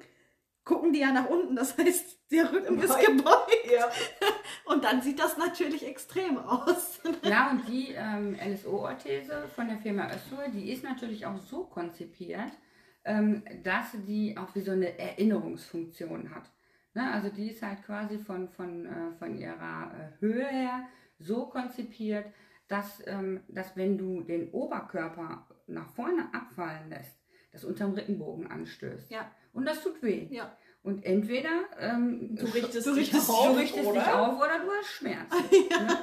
gucken die ja nach unten. Das heißt, der Rücken ist Nein. gebeugt. Ja. Und dann sieht das natürlich extrem aus. Ja, und die ähm, LSO-Orthese von der Firma Össur, die ist natürlich auch so konzipiert, ähm, dass die auch wie so eine Erinnerungsfunktion hat. Ne? Also die ist halt quasi von, von, äh, von ihrer äh, Höhe her so konzipiert, dass, ähm, dass wenn du den Oberkörper nach vorne abfallen lässt, das unterm Rippenbogen anstößt. Ja. Und das tut weh. Ja. Und entweder ähm, Du richtest Du dich richtest- auf, du richtest oder? dich auf oder du hast Schmerzen. ne?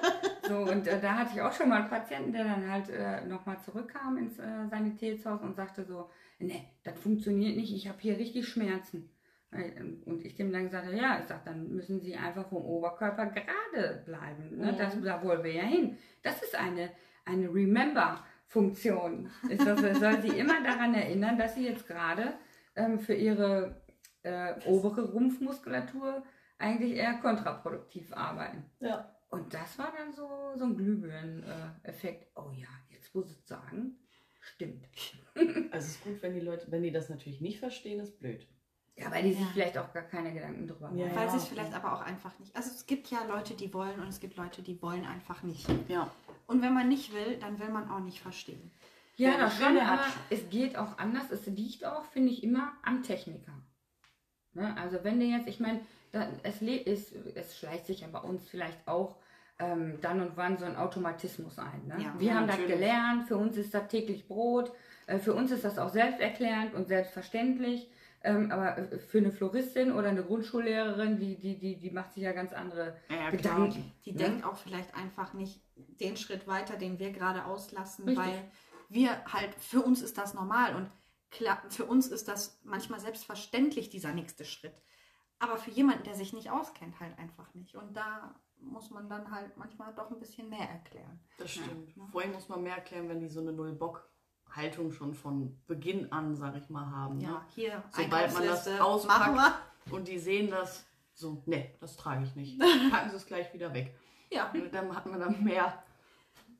So, und äh, da hatte ich auch schon mal einen Patienten, der dann halt äh, nochmal zurückkam ins äh, Sanitätshaus und sagte so, ne, das funktioniert nicht, ich habe hier richtig Schmerzen. Äh, Und ich dem dann gesagt habe, ja, ich sag, dann müssen Sie einfach vom Oberkörper gerade bleiben. Ne? Mhm. Das, da wollen wir ja hin. Das ist eine, eine Remember-Funktion. Es soll, es soll Sie immer daran erinnern, dass Sie jetzt gerade ähm, für Ihre äh, obere Rumpfmuskulatur eigentlich eher kontraproduktiv arbeiten. Ja. Und das war dann so, so ein Glühbirnen-Effekt. Oh ja, jetzt muss ich sagen, stimmt. Also es ist gut, wenn die Leute, wenn die das natürlich nicht verstehen, ist blöd. Ja, weil die sich Ja. vielleicht auch gar keine Gedanken drüber machen. Ja. Weil sie es vielleicht aber auch einfach nicht. Also es gibt ja Leute, die wollen und es gibt Leute, die wollen einfach nicht. Ja. Und wenn man nicht will, dann will man auch nicht verstehen. Ja, das schon, aber es geht auch anders. Es liegt auch, finde ich, immer am Techniker. Ne? Also wenn du jetzt, ich meine, es, es, es schleicht sich ja bei uns vielleicht auch ähm, dann und wann so ein Automatismus ein. Ne? Ja, Wir ja, haben das natürlich. gelernt, für uns ist das täglich Brot, äh, für uns ist das auch selbsterklärend und selbstverständlich. Ähm, aber äh, für eine Floristin oder eine Grundschullehrerin, die, die, die, die macht sich ja ganz andere Ja, Gedanken. Die ne? denkt auch vielleicht einfach nicht den Schritt weiter, den wir gerade auslassen, Richtig. weil wir halt, für uns ist das normal und klar, für uns ist das manchmal selbstverständlich, dieser nächste Schritt. Aber für jemanden, der sich nicht auskennt, halt einfach nicht. Und da muss man dann halt manchmal doch ein bisschen mehr erklären. Das stimmt. Ja. Vor allem muss man mehr erklären, wenn die so eine Null-Bock-Haltung schon von Beginn an, sag ich mal, haben. Ja, Ne? hier, Sobald man das auspackt. Und die sehen das so, nee, das trage ich nicht. Packen sie es gleich wieder weg. Ja. Und dann hat man dann mehr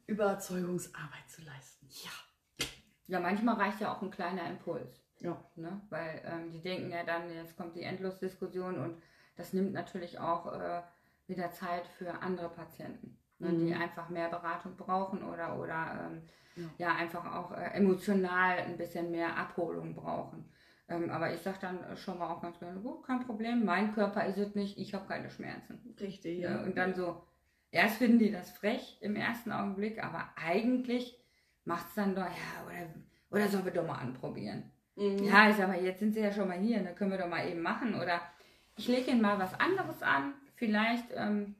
Überzeugungsarbeit zu leisten. Ja. Ja, manchmal reicht ja auch ein kleiner Impuls. Ja. Ne? Weil ähm, die denken ja dann, jetzt kommt die Endlosdiskussion und das nimmt natürlich auch äh, wieder Zeit für andere Patienten, ne? Mhm. die einfach mehr Beratung brauchen oder, oder ähm, Ja. ja. einfach auch äh, emotional ein bisschen mehr Abholung brauchen. Ähm, aber ich sage dann schon mal auch ganz gerne, gut, kein Problem, mein Körper ist es nicht, ich habe keine Schmerzen. Richtig, Ja, und dann so, erst finden die das frech im ersten Augenblick, aber eigentlich macht es dann doch, ja, oder, oder sollen wir doch mal anprobieren. Mhm. Ja, ich sag mal, jetzt sind sie ja schon mal hier, dann können wir doch mal eben machen. Oder ich lege ihnen mal was anderes an. Vielleicht ähm,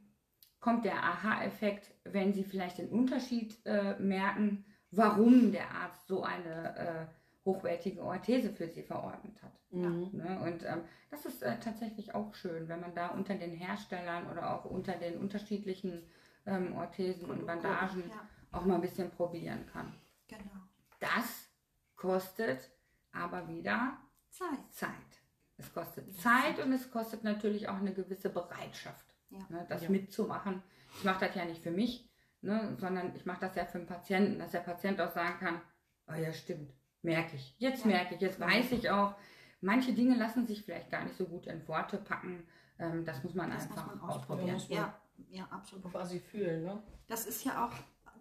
kommt der Aha-Effekt, wenn sie vielleicht den Unterschied äh, merken, warum der Arzt so eine äh, hochwertige Orthese für sie verordnet hat. Mhm. Ne? Und ähm, das ist äh, tatsächlich auch schön, wenn man da unter den Herstellern oder auch unter den unterschiedlichen ähm, Orthesen und Bandagen Ja, auch mal ein bisschen probieren kann. genau. Das kostet aber wieder Zeit. Zeit. Es kostet Zeit und es kostet natürlich auch eine gewisse Bereitschaft, Ja. ne, das Ja. mitzumachen. Ich mache das ja nicht für mich, ne, sondern ich mache das ja für den Patienten, dass der Patient auch sagen kann, oh ja, stimmt, merke ich. Jetzt Ja. merke ich, jetzt weiß ich auch, manche Dinge lassen sich vielleicht gar nicht so gut in Worte packen. Ähm, das muss man Das muss einfach man ausprobieren. ausprobieren. Ja. ja, absolut. Quasi fühlen, ne? Das ist ja auch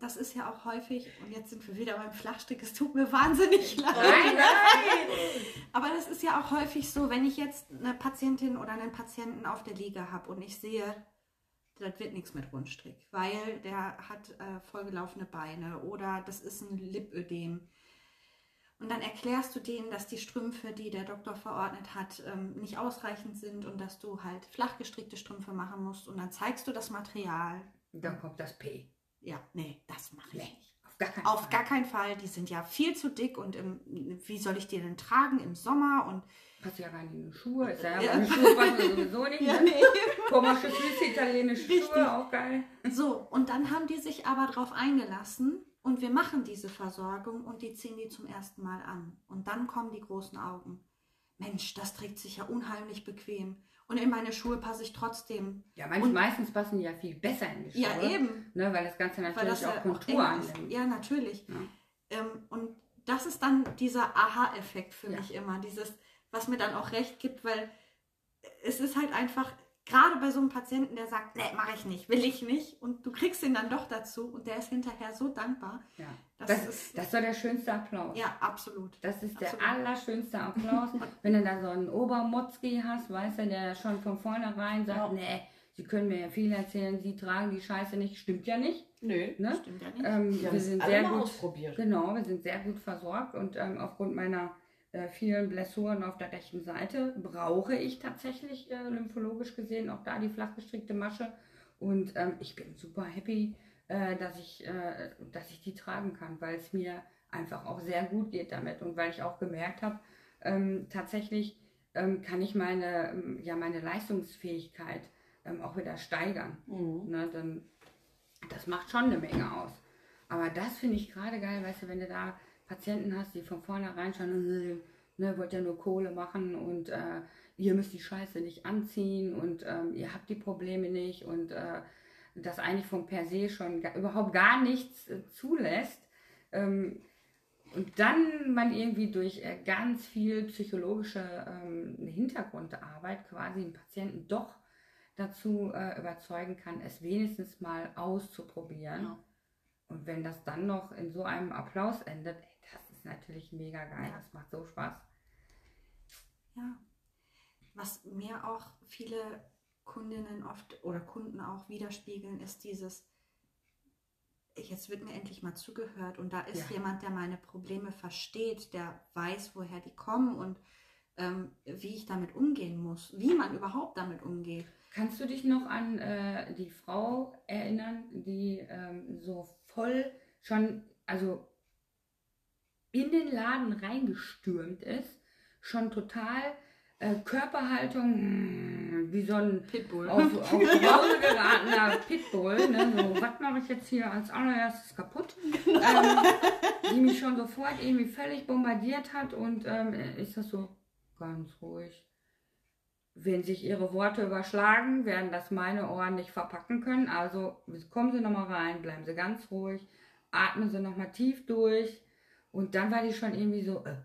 das ist ja auch häufig, und jetzt sind wir wieder beim Flachstrick, es tut mir wahnsinnig leid. Nein, nein. Aber das ist ja auch häufig so, wenn ich jetzt eine Patientin oder einen Patienten auf der Liege habe und ich sehe, das wird nichts mit Rundstrick, weil der hat äh, vollgelaufene Beine oder das ist ein Lipödem. Und dann erklärst du denen, dass die Strümpfe, die der Doktor verordnet hat, ähm, nicht ausreichend sind und dass du halt flach gestrickte Strümpfe machen musst. Und dann zeigst du das Material. Dann kommt das P. Ja, nee, das mache ich nee, nicht. Auf gar keinen Auf Fall. gar keinen Fall. Die sind ja viel zu dick und im, wie soll ich die denn tragen im Sommer? Und Passt ja rein in die Schuhe. Ist ja, ja. Schuhe passen sowieso nicht. Ja, ne? nee. Komische Füße, italienische Richtig. Schuhe, auch geil. So, und dann haben die sich aber darauf eingelassen und wir machen diese Versorgung und die ziehen die zum ersten Mal an. Und dann kommen die großen Augen. Mensch, das trägt sich ja unheimlich bequem und in meine Schuhe passe ich trotzdem. Ja, manch, meistens passen die ja viel besser in die Schuhe. Ja, eben. Ne, weil das Ganze natürlich das auch Kontur ja annimmt. Ja, natürlich. Ja. Ähm, und das ist dann dieser Aha-Effekt für ja. mich immer. Dieses, was mir dann auch recht gibt, weil es ist halt einfach, gerade bei so einem Patienten, der sagt, nee, mache ich nicht, will ich nicht, und du kriegst ihn dann doch dazu und der ist hinterher so dankbar. Ja. Das, das, ist, das so der schönste Applaus. Ja, absolut. Das ist absolut. der allerschönste Applaus. Wenn du da so einen Obermotzki hast, weißt du, der schon von vornherein sagt, ja. nee, Sie können mir ja viel erzählen, Sie tragen die Scheiße nicht. Stimmt ja nicht. Nö, ne? stimmt ja nicht. Ähm, wir sind sehr gut ausprobiert. Genau, wir sind sehr gut versorgt und ähm, aufgrund meiner äh, vielen Blessuren auf der rechten Seite brauche ich tatsächlich äh, lymphologisch gesehen auch da die flachgestrickte Masche. Und ähm, ich bin super happy, äh, dass, ich, äh, dass ich die tragen kann, weil es mir einfach auch sehr gut geht damit und weil ich auch gemerkt habe, ähm, tatsächlich ähm, kann ich meine, ja, meine Leistungsfähigkeit ähm, auch wieder steigern. Mhm. Ne, dann, das macht schon eine Menge aus. Aber das finde ich gerade geil, weißt du, wenn du da Patienten hast, die von vornherein schon, ne, wollt ja nur Kohle machen und äh, ihr müsst die Scheiße nicht anziehen und ähm, ihr habt die Probleme nicht und äh, das eigentlich von per se schon gar, überhaupt gar nichts äh, zulässt. Ähm, und dann man irgendwie durch äh, ganz viel psychologische ähm, Hintergrundarbeit quasi den Patienten doch dazu äh, überzeugen kann, es wenigstens mal auszuprobieren. Ja. Und wenn das dann noch in so einem Applaus endet, ist natürlich mega geil. Ja. Das macht so Spaß. Ja. Was mir auch viele Kundinnen oft oder Kunden auch widerspiegeln, ist dieses, jetzt wird mir endlich mal zugehört und da ist ja. jemand, der meine Probleme versteht, der weiß, woher die kommen und ähm, wie ich damit umgehen muss, wie man überhaupt damit umgeht. Kannst du dich noch an äh, die Frau erinnern, die ähm, so voll schon, also in den Laden reingestürmt ist, schon total äh, Körperhaltung hm, wie so ein Pitbull. auf, auf Hause geratener Pitbull. Ne? So, was mache ich jetzt hier als allererstes kaputt? Ähm, die mich schon sofort irgendwie völlig bombardiert hat und ähm, ist das so ganz ruhig wenn sich ihre Worte überschlagen, werden das meine Ohren nicht verpacken können. Also kommen Sie nochmal rein, bleiben Sie ganz ruhig, atmen Sie nochmal tief durch. Und dann war die schon irgendwie so äh,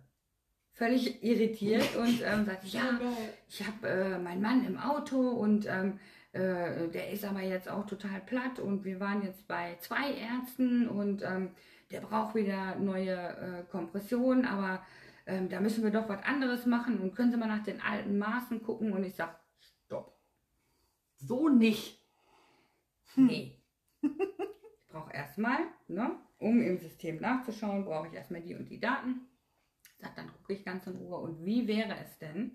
völlig irritiert und ähm, sagte, ja, ich habe äh, meinen Mann im Auto und ähm, äh, der ist aber jetzt auch total platt und wir waren jetzt bei zwei Ärzten und ähm, der braucht wieder neue äh, Kompressionen, aber ähm, da müssen wir doch was anderes machen und können Sie mal nach den alten Maßen gucken und ich sage, stopp. So nicht. Hm. Nee. ich brauche erstmal, ne, um im System nachzuschauen, brauche ich erstmal die und die Daten. Sag, dann gucke ich ganz in Ruhe. Und wie wäre es denn?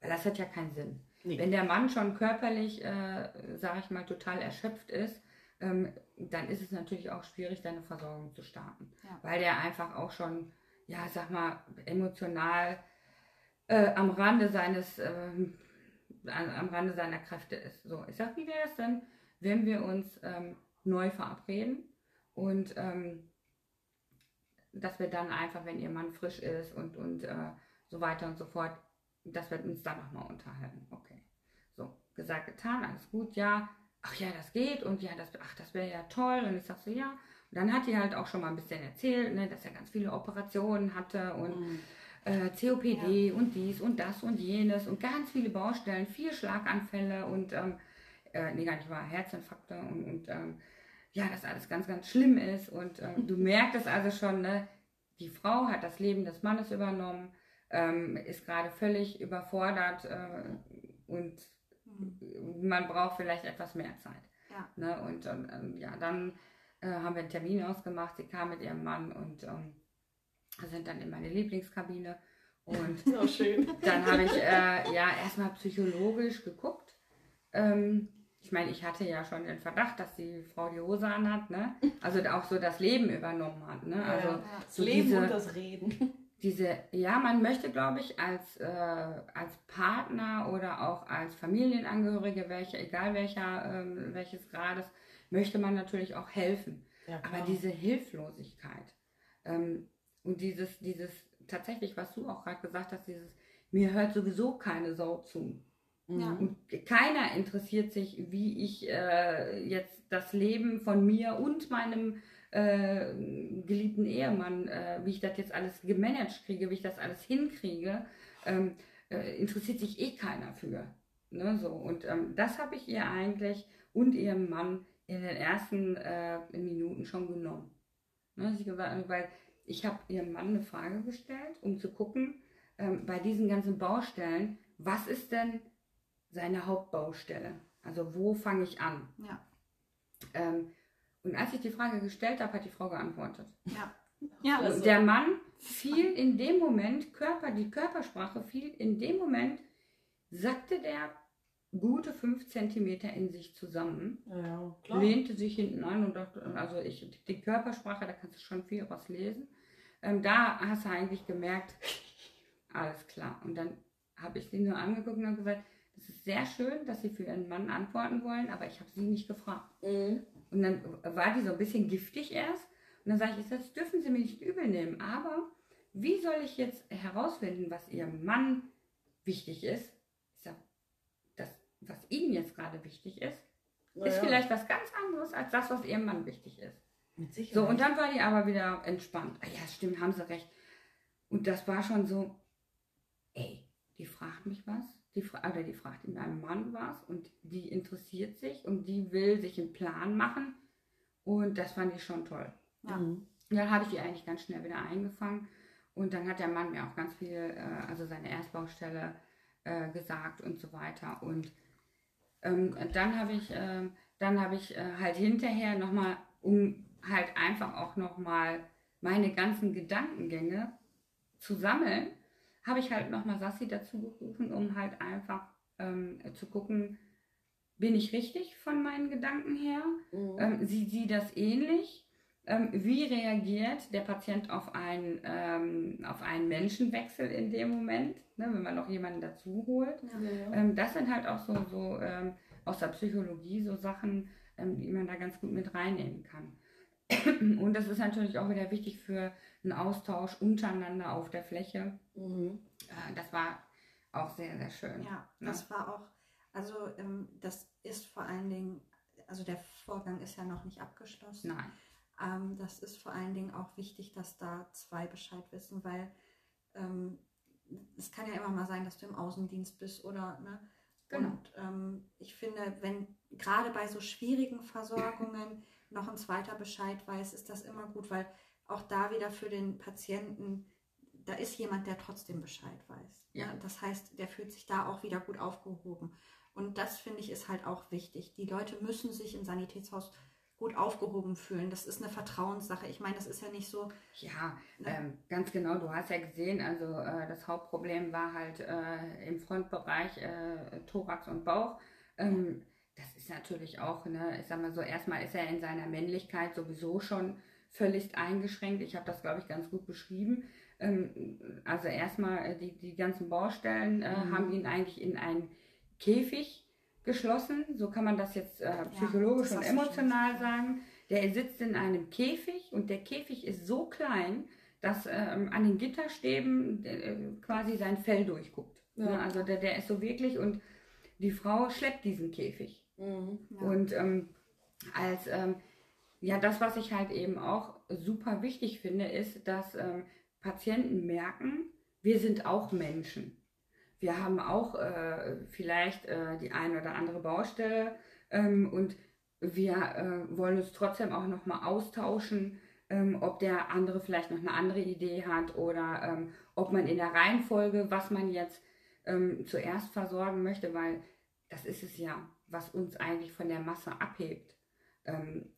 Weil das hat ja keinen Sinn. Nee. Wenn der Mann schon körperlich, äh, sage ich mal, total erschöpft ist, ähm, dann ist es natürlich auch schwierig, deine Versorgung zu starten. Ja. Weil der einfach auch schon ja, sag mal, emotional äh, am Rande seines, äh, am Rande seiner Kräfte ist. So, ich sag, wie wäre es denn, wenn wir uns ähm, neu verabreden und ähm, dass wir dann einfach, wenn ihr Mann frisch ist und, und äh, so weiter und so fort, dass wir uns dann nochmal unterhalten. Okay. So, gesagt, getan, alles gut, ja. Ach ja, das geht und ja, das, ach, das wäre ja toll. Und ich sag so, ja, dann hat die halt auch schon mal ein bisschen erzählt, ne, dass er ganz viele Operationen hatte und mhm. äh, COPD ja. und dies und das und jenes und ganz viele Baustellen, vier Schlaganfälle und ähm, äh, nee, gar nicht wahr, Herzinfarkte und, und ähm, ja, das alles ganz, ganz schlimm ist. Und äh, du merkst es also schon, ne? die Frau hat das Leben des Mannes übernommen, ähm, ist gerade völlig überfordert äh, und mhm. man braucht vielleicht etwas mehr Zeit. Ja. Ne? Und ähm, ja, dann äh, haben wir einen Termin ausgemacht. Sie kam mit ihrem Mann und ähm, sind dann in meine Lieblingskabine. Und schön. dann habe ich äh, ja erstmal psychologisch geguckt. Ähm, meine, ich hatte ja schon den Verdacht, dass die Frau die Hose anhat, ne? Also auch so das Leben übernommen hat, ne? Also ja, das so Leben diese, und das Reden. Diese, ja, man möchte, glaube ich, als, äh, als Partner oder auch als Familienangehörige, welche, egal welcher, ähm, welches Grades, möchte man natürlich auch helfen. Ja, Aber diese Hilflosigkeit ähm, und dieses, dieses tatsächlich, was du auch gerade gesagt hast, dieses, mir hört sowieso keine Sau zu. Ja. Und keiner interessiert sich, wie ich äh, jetzt das Leben von mir und meinem äh, geliebten Ehemann, äh, wie ich das jetzt alles gemanagt kriege, wie ich das alles hinkriege, ähm, äh, interessiert sich eh keiner für. Ne, so. Und ähm, das habe ich ihr eigentlich und ihrem Mann in den ersten äh, Minuten schon genommen. Ne, ich gesagt, weil ich habe ihrem Mann eine Frage gestellt, um zu gucken, ähm, bei diesen ganzen Baustellen, was ist denn seine Hauptbaustelle? Also wo fange ich an? Ja. Ähm, und als ich die Frage gestellt habe, hat die Frau geantwortet. Ja. ja also. Der Mann fiel in dem Moment, Körper, die Körpersprache fiel in dem Moment, sagte der gute fünf Zentimeter in sich zusammen, ja, lehnte sich hinten an und dachte, also ich, die Körpersprache, da kannst du schon viel was lesen. Ähm, da hast du eigentlich gemerkt, alles klar. Und dann habe ich sie nur angeguckt und gesagt, das ist sehr schön, dass Sie für Ihren Mann antworten wollen, aber ich habe Sie nicht gefragt. Mhm. Und dann war die so ein bisschen giftig erst. Und dann sage ich, das dürfen Sie mir nicht übel nehmen. Aber wie soll ich jetzt herausfinden, was Ihrem Mann wichtig ist? Ich sage, das, was Ihnen jetzt gerade wichtig ist, Na ist vielleicht was ganz anderes als das, was Ihrem Mann wichtig ist. Mit Sicherheit. So, und dann war die aber wieder entspannt. Ah, ja, stimmt, haben Sie recht. Und das war schon so, ey, die fragt mich was die, oder die fragt in meinem Mann was und die interessiert sich und die will sich einen Plan machen. Und das fand ich schon toll. Ja. Mhm. Dann habe ich die eigentlich ganz schnell wieder eingefangen. Und dann hat der Mann mir auch ganz viel, äh, also seine Erstbaustelle äh, gesagt und so weiter. Und ähm, dann habe ich, äh, dann habe ich äh, halt hinterher nochmal, um halt einfach auch nochmal meine ganzen Gedankengänge zu sammeln, habe ich halt nochmal Sassi dazu gerufen, um halt einfach ähm, zu gucken, bin ich richtig von meinen Gedanken her? Mhm. Ähm, sieht sie das ähnlich? Ähm, wie reagiert der Patient auf, ein, ähm, auf einen Menschenwechsel in dem Moment, ne, wenn man noch jemanden dazu holt? Ja, ähm, das sind halt auch so, so ähm, aus der Psychologie so Sachen, ähm, die man da ganz gut mit reinnehmen kann. Und das ist natürlich auch wieder wichtig für einen Austausch untereinander auf der Fläche. Mhm. Äh, das war auch sehr, sehr schön. Ja, ne? das war auch, also ähm, das ist vor allen Dingen, also der Vorgang ist ja noch nicht abgeschlossen. Nein. Ähm, das ist vor allen Dingen auch wichtig, dass da zwei Bescheid wissen, weil ähm, es kann ja immer mal sein, dass du im Außendienst bist oder ne? Genau. Und ähm, ich finde, wenn gerade bei so schwierigen Versorgungen noch ein zweiter Bescheid weiß, ist das immer gut, weil auch da wieder für den Patienten, da ist jemand, der trotzdem Bescheid weiß. Ja. Ne? Das heißt, der fühlt sich da auch wieder gut aufgehoben. Und das finde ich ist halt auch wichtig. Die Leute müssen sich im Sanitätshaus gut aufgehoben fühlen. Das ist eine Vertrauenssache. Ich meine, das ist ja nicht so. Ja, ne? ähm, ganz genau. Du hast ja gesehen, also äh, das Hauptproblem war halt äh, im Frontbereich äh, Thorax und Bauch. Ähm, das ist natürlich auch, ne, ich sag mal so, erstmal ist er in seiner Männlichkeit sowieso schon völlig eingeschränkt. Ich habe das, glaube ich, ganz gut beschrieben. Ähm, also erstmal äh, die, die ganzen Baustellen äh, mhm. haben ihn eigentlich in einen Käfig geschlossen. So kann man das jetzt äh, psychologisch ja, und emotional sagen. Der sitzt in einem Käfig und der Käfig ist so klein, dass ähm, an den Gitterstäben äh, quasi sein Fell durchguckt. Ja. Ne? Also der, der ist so wirklich und die Frau schleppt diesen Käfig. Mhm, ja. Und ähm, als ähm, ja, das, was ich halt eben auch super wichtig finde, ist, dass ähm, Patienten merken, wir sind auch Menschen. Wir haben auch äh, vielleicht äh, die eine oder andere Baustelle, ähm, und wir äh, wollen uns trotzdem auch nochmal austauschen, ähm, ob der andere vielleicht noch eine andere Idee hat oder ähm, ob man in der Reihenfolge, was man jetzt ähm, zuerst versorgen möchte, weil das ist es ja, was uns eigentlich von der Masse abhebt ähm,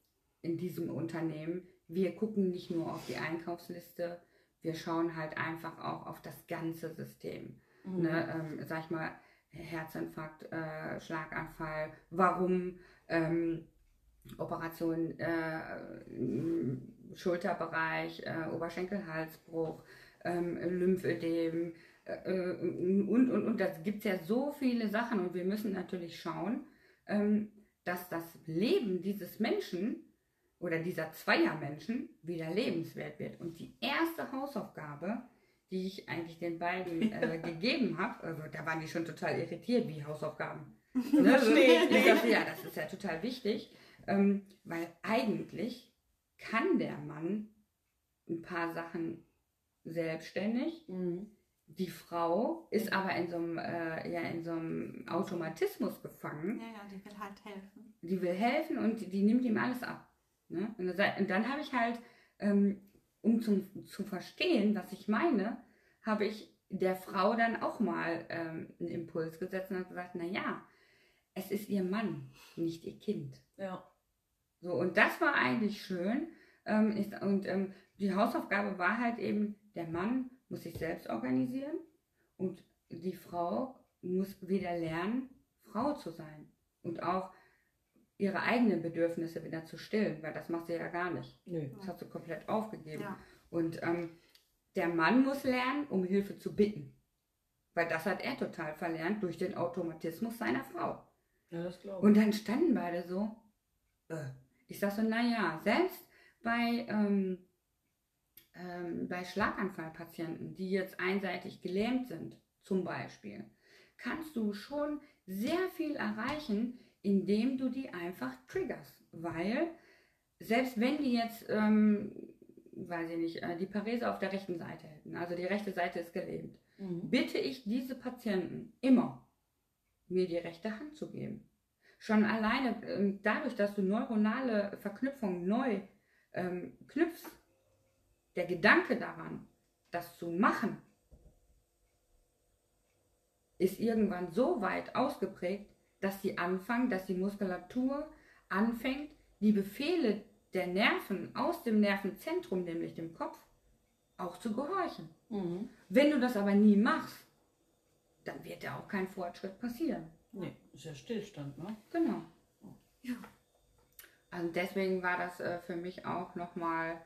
in diesem Unternehmen. Wir gucken nicht nur auf die Einkaufsliste, wir schauen halt einfach auch auf das ganze System. Mhm. Ne, ähm, sag ich mal, Herzinfarkt, äh, Schlaganfall, warum ähm, Operation äh, Schulterbereich, äh, Oberschenkelhalsbruch, ähm, Lymphödem äh, und, und, und. Das gibt es ja so viele Sachen und wir müssen natürlich schauen, ähm, dass das Leben dieses Menschen oder dieser Zweiermenschen wieder lebenswert wird. Und die erste Hausaufgabe, die ich eigentlich den beiden äh, gegeben habe, also da waren die schon total irritiert, wie Hausaufgaben. Ne? ich dachte, ja, das ist ja total wichtig, ähm, weil eigentlich kann der Mann ein paar Sachen selbstständig. Mhm. Die Frau ist aber in so einem, äh, ja, in so einem Automatismus gefangen. Ja, ja, die will halt helfen. Die will helfen und die, die nimmt ihm alles ab. Ne? Und, dann habe ich halt, ähm, um zum, zu verstehen, was ich meine, habe ich der Frau dann auch mal ähm, einen Impuls gesetzt und gesagt, naja, es ist ihr Mann, nicht ihr Kind. Ja. So, und das war eigentlich schön. Ähm, ist, und ähm, die Hausaufgabe war halt eben, der Mann muss sich selbst organisieren und die Frau muss wieder lernen, Frau zu sein. Und auch ihre eigenen Bedürfnisse wieder zu stillen, weil das macht sie ja gar nicht. Nö. Das hat sie komplett aufgegeben. Ja. Und ähm, der Mann muss lernen, um Hilfe zu bitten. Weil das hat er total verlernt durch den Automatismus seiner Frau. Ja, das glaube ich. Und dann standen beide so. Äh. Ich sag so, naja, selbst bei, ähm, ähm, bei Schlaganfallpatienten, die jetzt einseitig gelähmt sind, zum Beispiel, kannst du schon sehr viel erreichen, indem du die einfach triggerst. Weil selbst wenn die jetzt, ähm, weiß ich nicht, äh, die Parese auf der rechten Seite hätten, also die rechte Seite ist gelähmt, mhm. bitte ich diese Patienten immer, mir die rechte Hand zu geben. Schon alleine ähm, dadurch, dass du neuronale Verknüpfungen neu ähm, knüpfst, der Gedanke daran, das zu machen, ist irgendwann so weit ausgeprägt, dass sie anfangen, dass die Muskulatur anfängt, die Befehle der Nerven aus dem Nervenzentrum, nämlich dem Kopf, auch zu gehorchen. Mhm. Wenn du das aber nie machst, dann wird ja auch kein Fortschritt passieren. Nee, ist ja Stillstand, ne? Genau. Ja. Also deswegen war das äh, für mich auch nochmal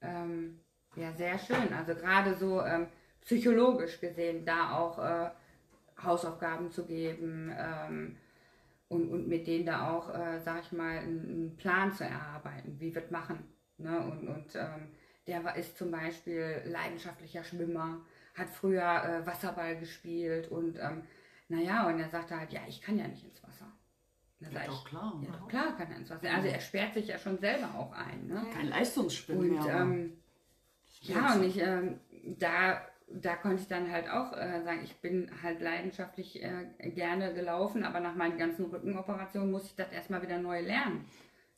ähm, ja, sehr schön. Also gerade so ähm, psychologisch gesehen, da auch äh, Hausaufgaben zu geben, ähm, und, und mit denen da auch, äh, sag ich mal, einen, Plan zu erarbeiten, wie wir es machen. Ne? Und, und ähm, der war, ist zum Beispiel leidenschaftlicher Schwimmer, hat früher äh, Wasserball gespielt und ähm, naja, und er sagte halt, ja, ich kann ja nicht ins Wasser. Ja, doch klar. Ja, doch klar kann er ins Wasser. Also er sperrt sich ja schon selber auch ein. Ne? Kein Leistungsschwimmen und, mehr. Ähm, ja, und ich, ähm, da da konnte ich dann halt auch äh, sagen, ich bin halt leidenschaftlich äh, gerne gelaufen, aber nach meinen ganzen Rückenoperationen musste ich das erstmal wieder neu lernen.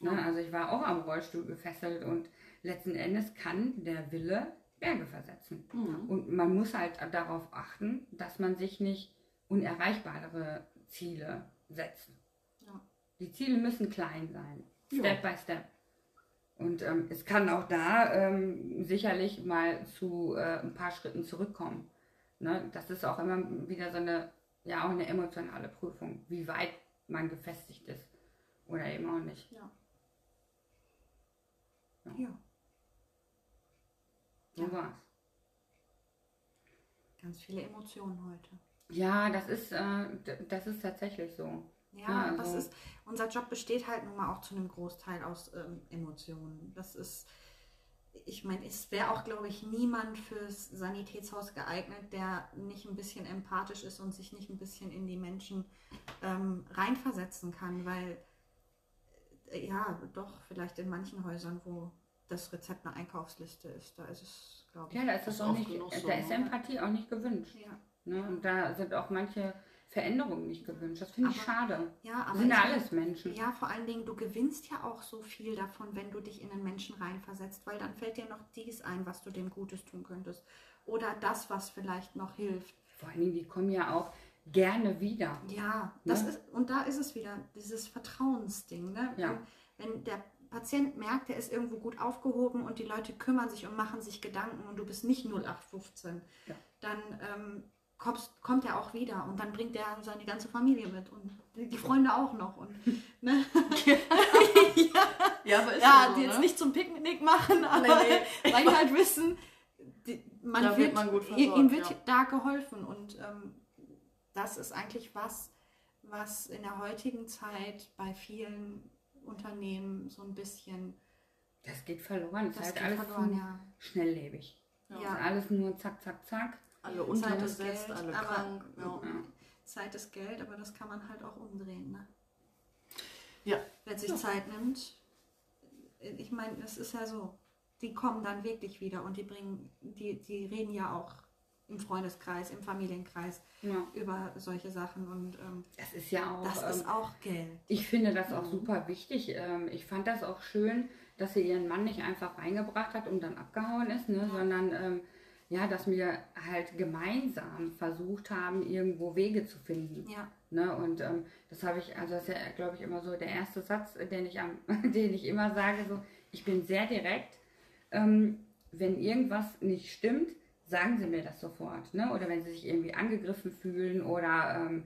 Ne? Also ich war auch am Rollstuhl gefesselt und letzten Endes kann der Wille Berge versetzen. Mhm. Und man muss halt darauf achten, dass man sich nicht unerreichbare Ziele setzt. Ja. Die Ziele müssen klein sein, Step ja. by Step. Und ähm, es kann auch da ähm, sicherlich mal zu äh, ein paar Schritten zurückkommen. Ne? Das ist auch immer wieder so eine, ja, auch eine emotionale Prüfung, wie weit man gefestigt ist oder eben auch nicht. Ja. Ja. ja. So ja. war's. Ganz viele Emotionen heute. Ja, das ist, äh, das ist tatsächlich so. Ja, also. das ist, unser Job besteht halt nun mal auch zu einem Großteil aus ähm, Emotionen. Das ist, ich meine, es wäre auch, glaube ich, niemand fürs Sanitätshaus geeignet, der nicht ein bisschen empathisch ist und sich nicht ein bisschen in die Menschen ähm, reinversetzen kann, weil, äh, ja, doch, vielleicht in manchen Häusern, wo das Rezept eine Einkaufsliste ist, da ist es, glaube ich. Ja, da ist das auch nicht, da ist Empathie auch nicht gewünscht. Ja. Ne? Und da sind auch manche Veränderung nicht gewünscht. Das finde ich schade. Ja, aber sind ja alles Menschen. Ja, vor allen Dingen, du gewinnst ja auch so viel davon, wenn du dich in einen Menschen reinversetzt, weil dann fällt dir noch dies ein, was du dem Gutes tun könntest. Oder das, was vielleicht noch hilft. Vor allen Dingen, die kommen ja auch gerne wieder. Ja, das Ne? ist, und da ist es wieder, dieses Vertrauensding. Ne? Ja. Wenn, wenn der Patient merkt, er ist irgendwo gut aufgehoben und die Leute kümmern sich und machen sich Gedanken und du bist nicht 0815, Ja. dann ähm, kommst, kommt er auch wieder und dann bringt er seine ganze Familie mit und die, Freunde auch noch. Und, ne? Ja, aber ist ja, so, die jetzt ne? nicht zum Picknick machen, aber nee. weil die halt wissen, die, man Da wird, man gut versorgt, ihm wird ja. da geholfen und ähm, das ist eigentlich was, was in der heutigen Zeit bei vielen Unternehmen so ein bisschen Das geht verloren. Ist das halt geht alles verloren, ja. schnelllebig. Ja. Ja. alles nur zack, zack, zack. Alle Zeit ist unterbesetzt, Geld, alle aber- krank. Ja. Ja. Zeit ist Geld, aber das kann man halt auch umdrehen. Ne? Ja. Wer sich Zeit nimmt, ich meine, es ist ja so, die kommen dann wirklich wieder und die bringen, die, die reden ja auch im Freundeskreis, im Familienkreis Ja. über solche Sachen und ähm, Das ist ja auch. das ähm, ist auch Geld. Ich finde das auch super wichtig. Ähm, Ich fand das auch schön, dass sie ihren Mann nicht einfach reingebracht hat und dann abgehauen ist, ne? sondern ähm, ja, dass wir halt gemeinsam versucht haben, irgendwo Wege zu finden. Ja, Ne? Und ähm, das habe ich, also das ist ja, glaube ich, immer so der erste Satz, den ich, am, den ich immer sage, so, ich bin sehr direkt. Ähm, wenn irgendwas nicht stimmt, sagen Sie mir das sofort. Ne? Oder wenn Sie sich irgendwie angegriffen fühlen oder ähm,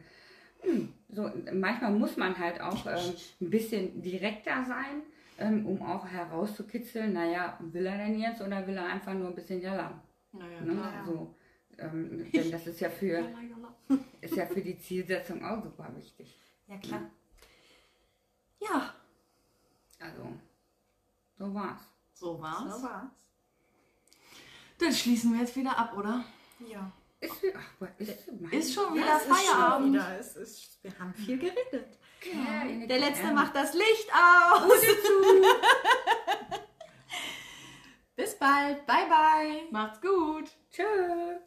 hm, so, manchmal muss man halt auch ähm, ein bisschen direkter sein, ähm, um auch herauszukitzeln, naja, will er denn jetzt oder will er einfach nur ein bisschen jalla? Naja, Ne? klar. Ja. So, ähm, denn das ist ja für ist ja für die Zielsetzung auch super wichtig. ja klar. Ja, Also, so war's. So war's. so war's. Dann schließen wir jetzt wieder ab, oder? Ja. Ist, ach, ist, mein Ist schon wieder Ja, es ist schon Feierabend. wieder. Es ist, wir haben viel geredet. Kerl, Der letzte macht das Licht aus. Bis bald. Bye, bye. Macht's gut. Tschö.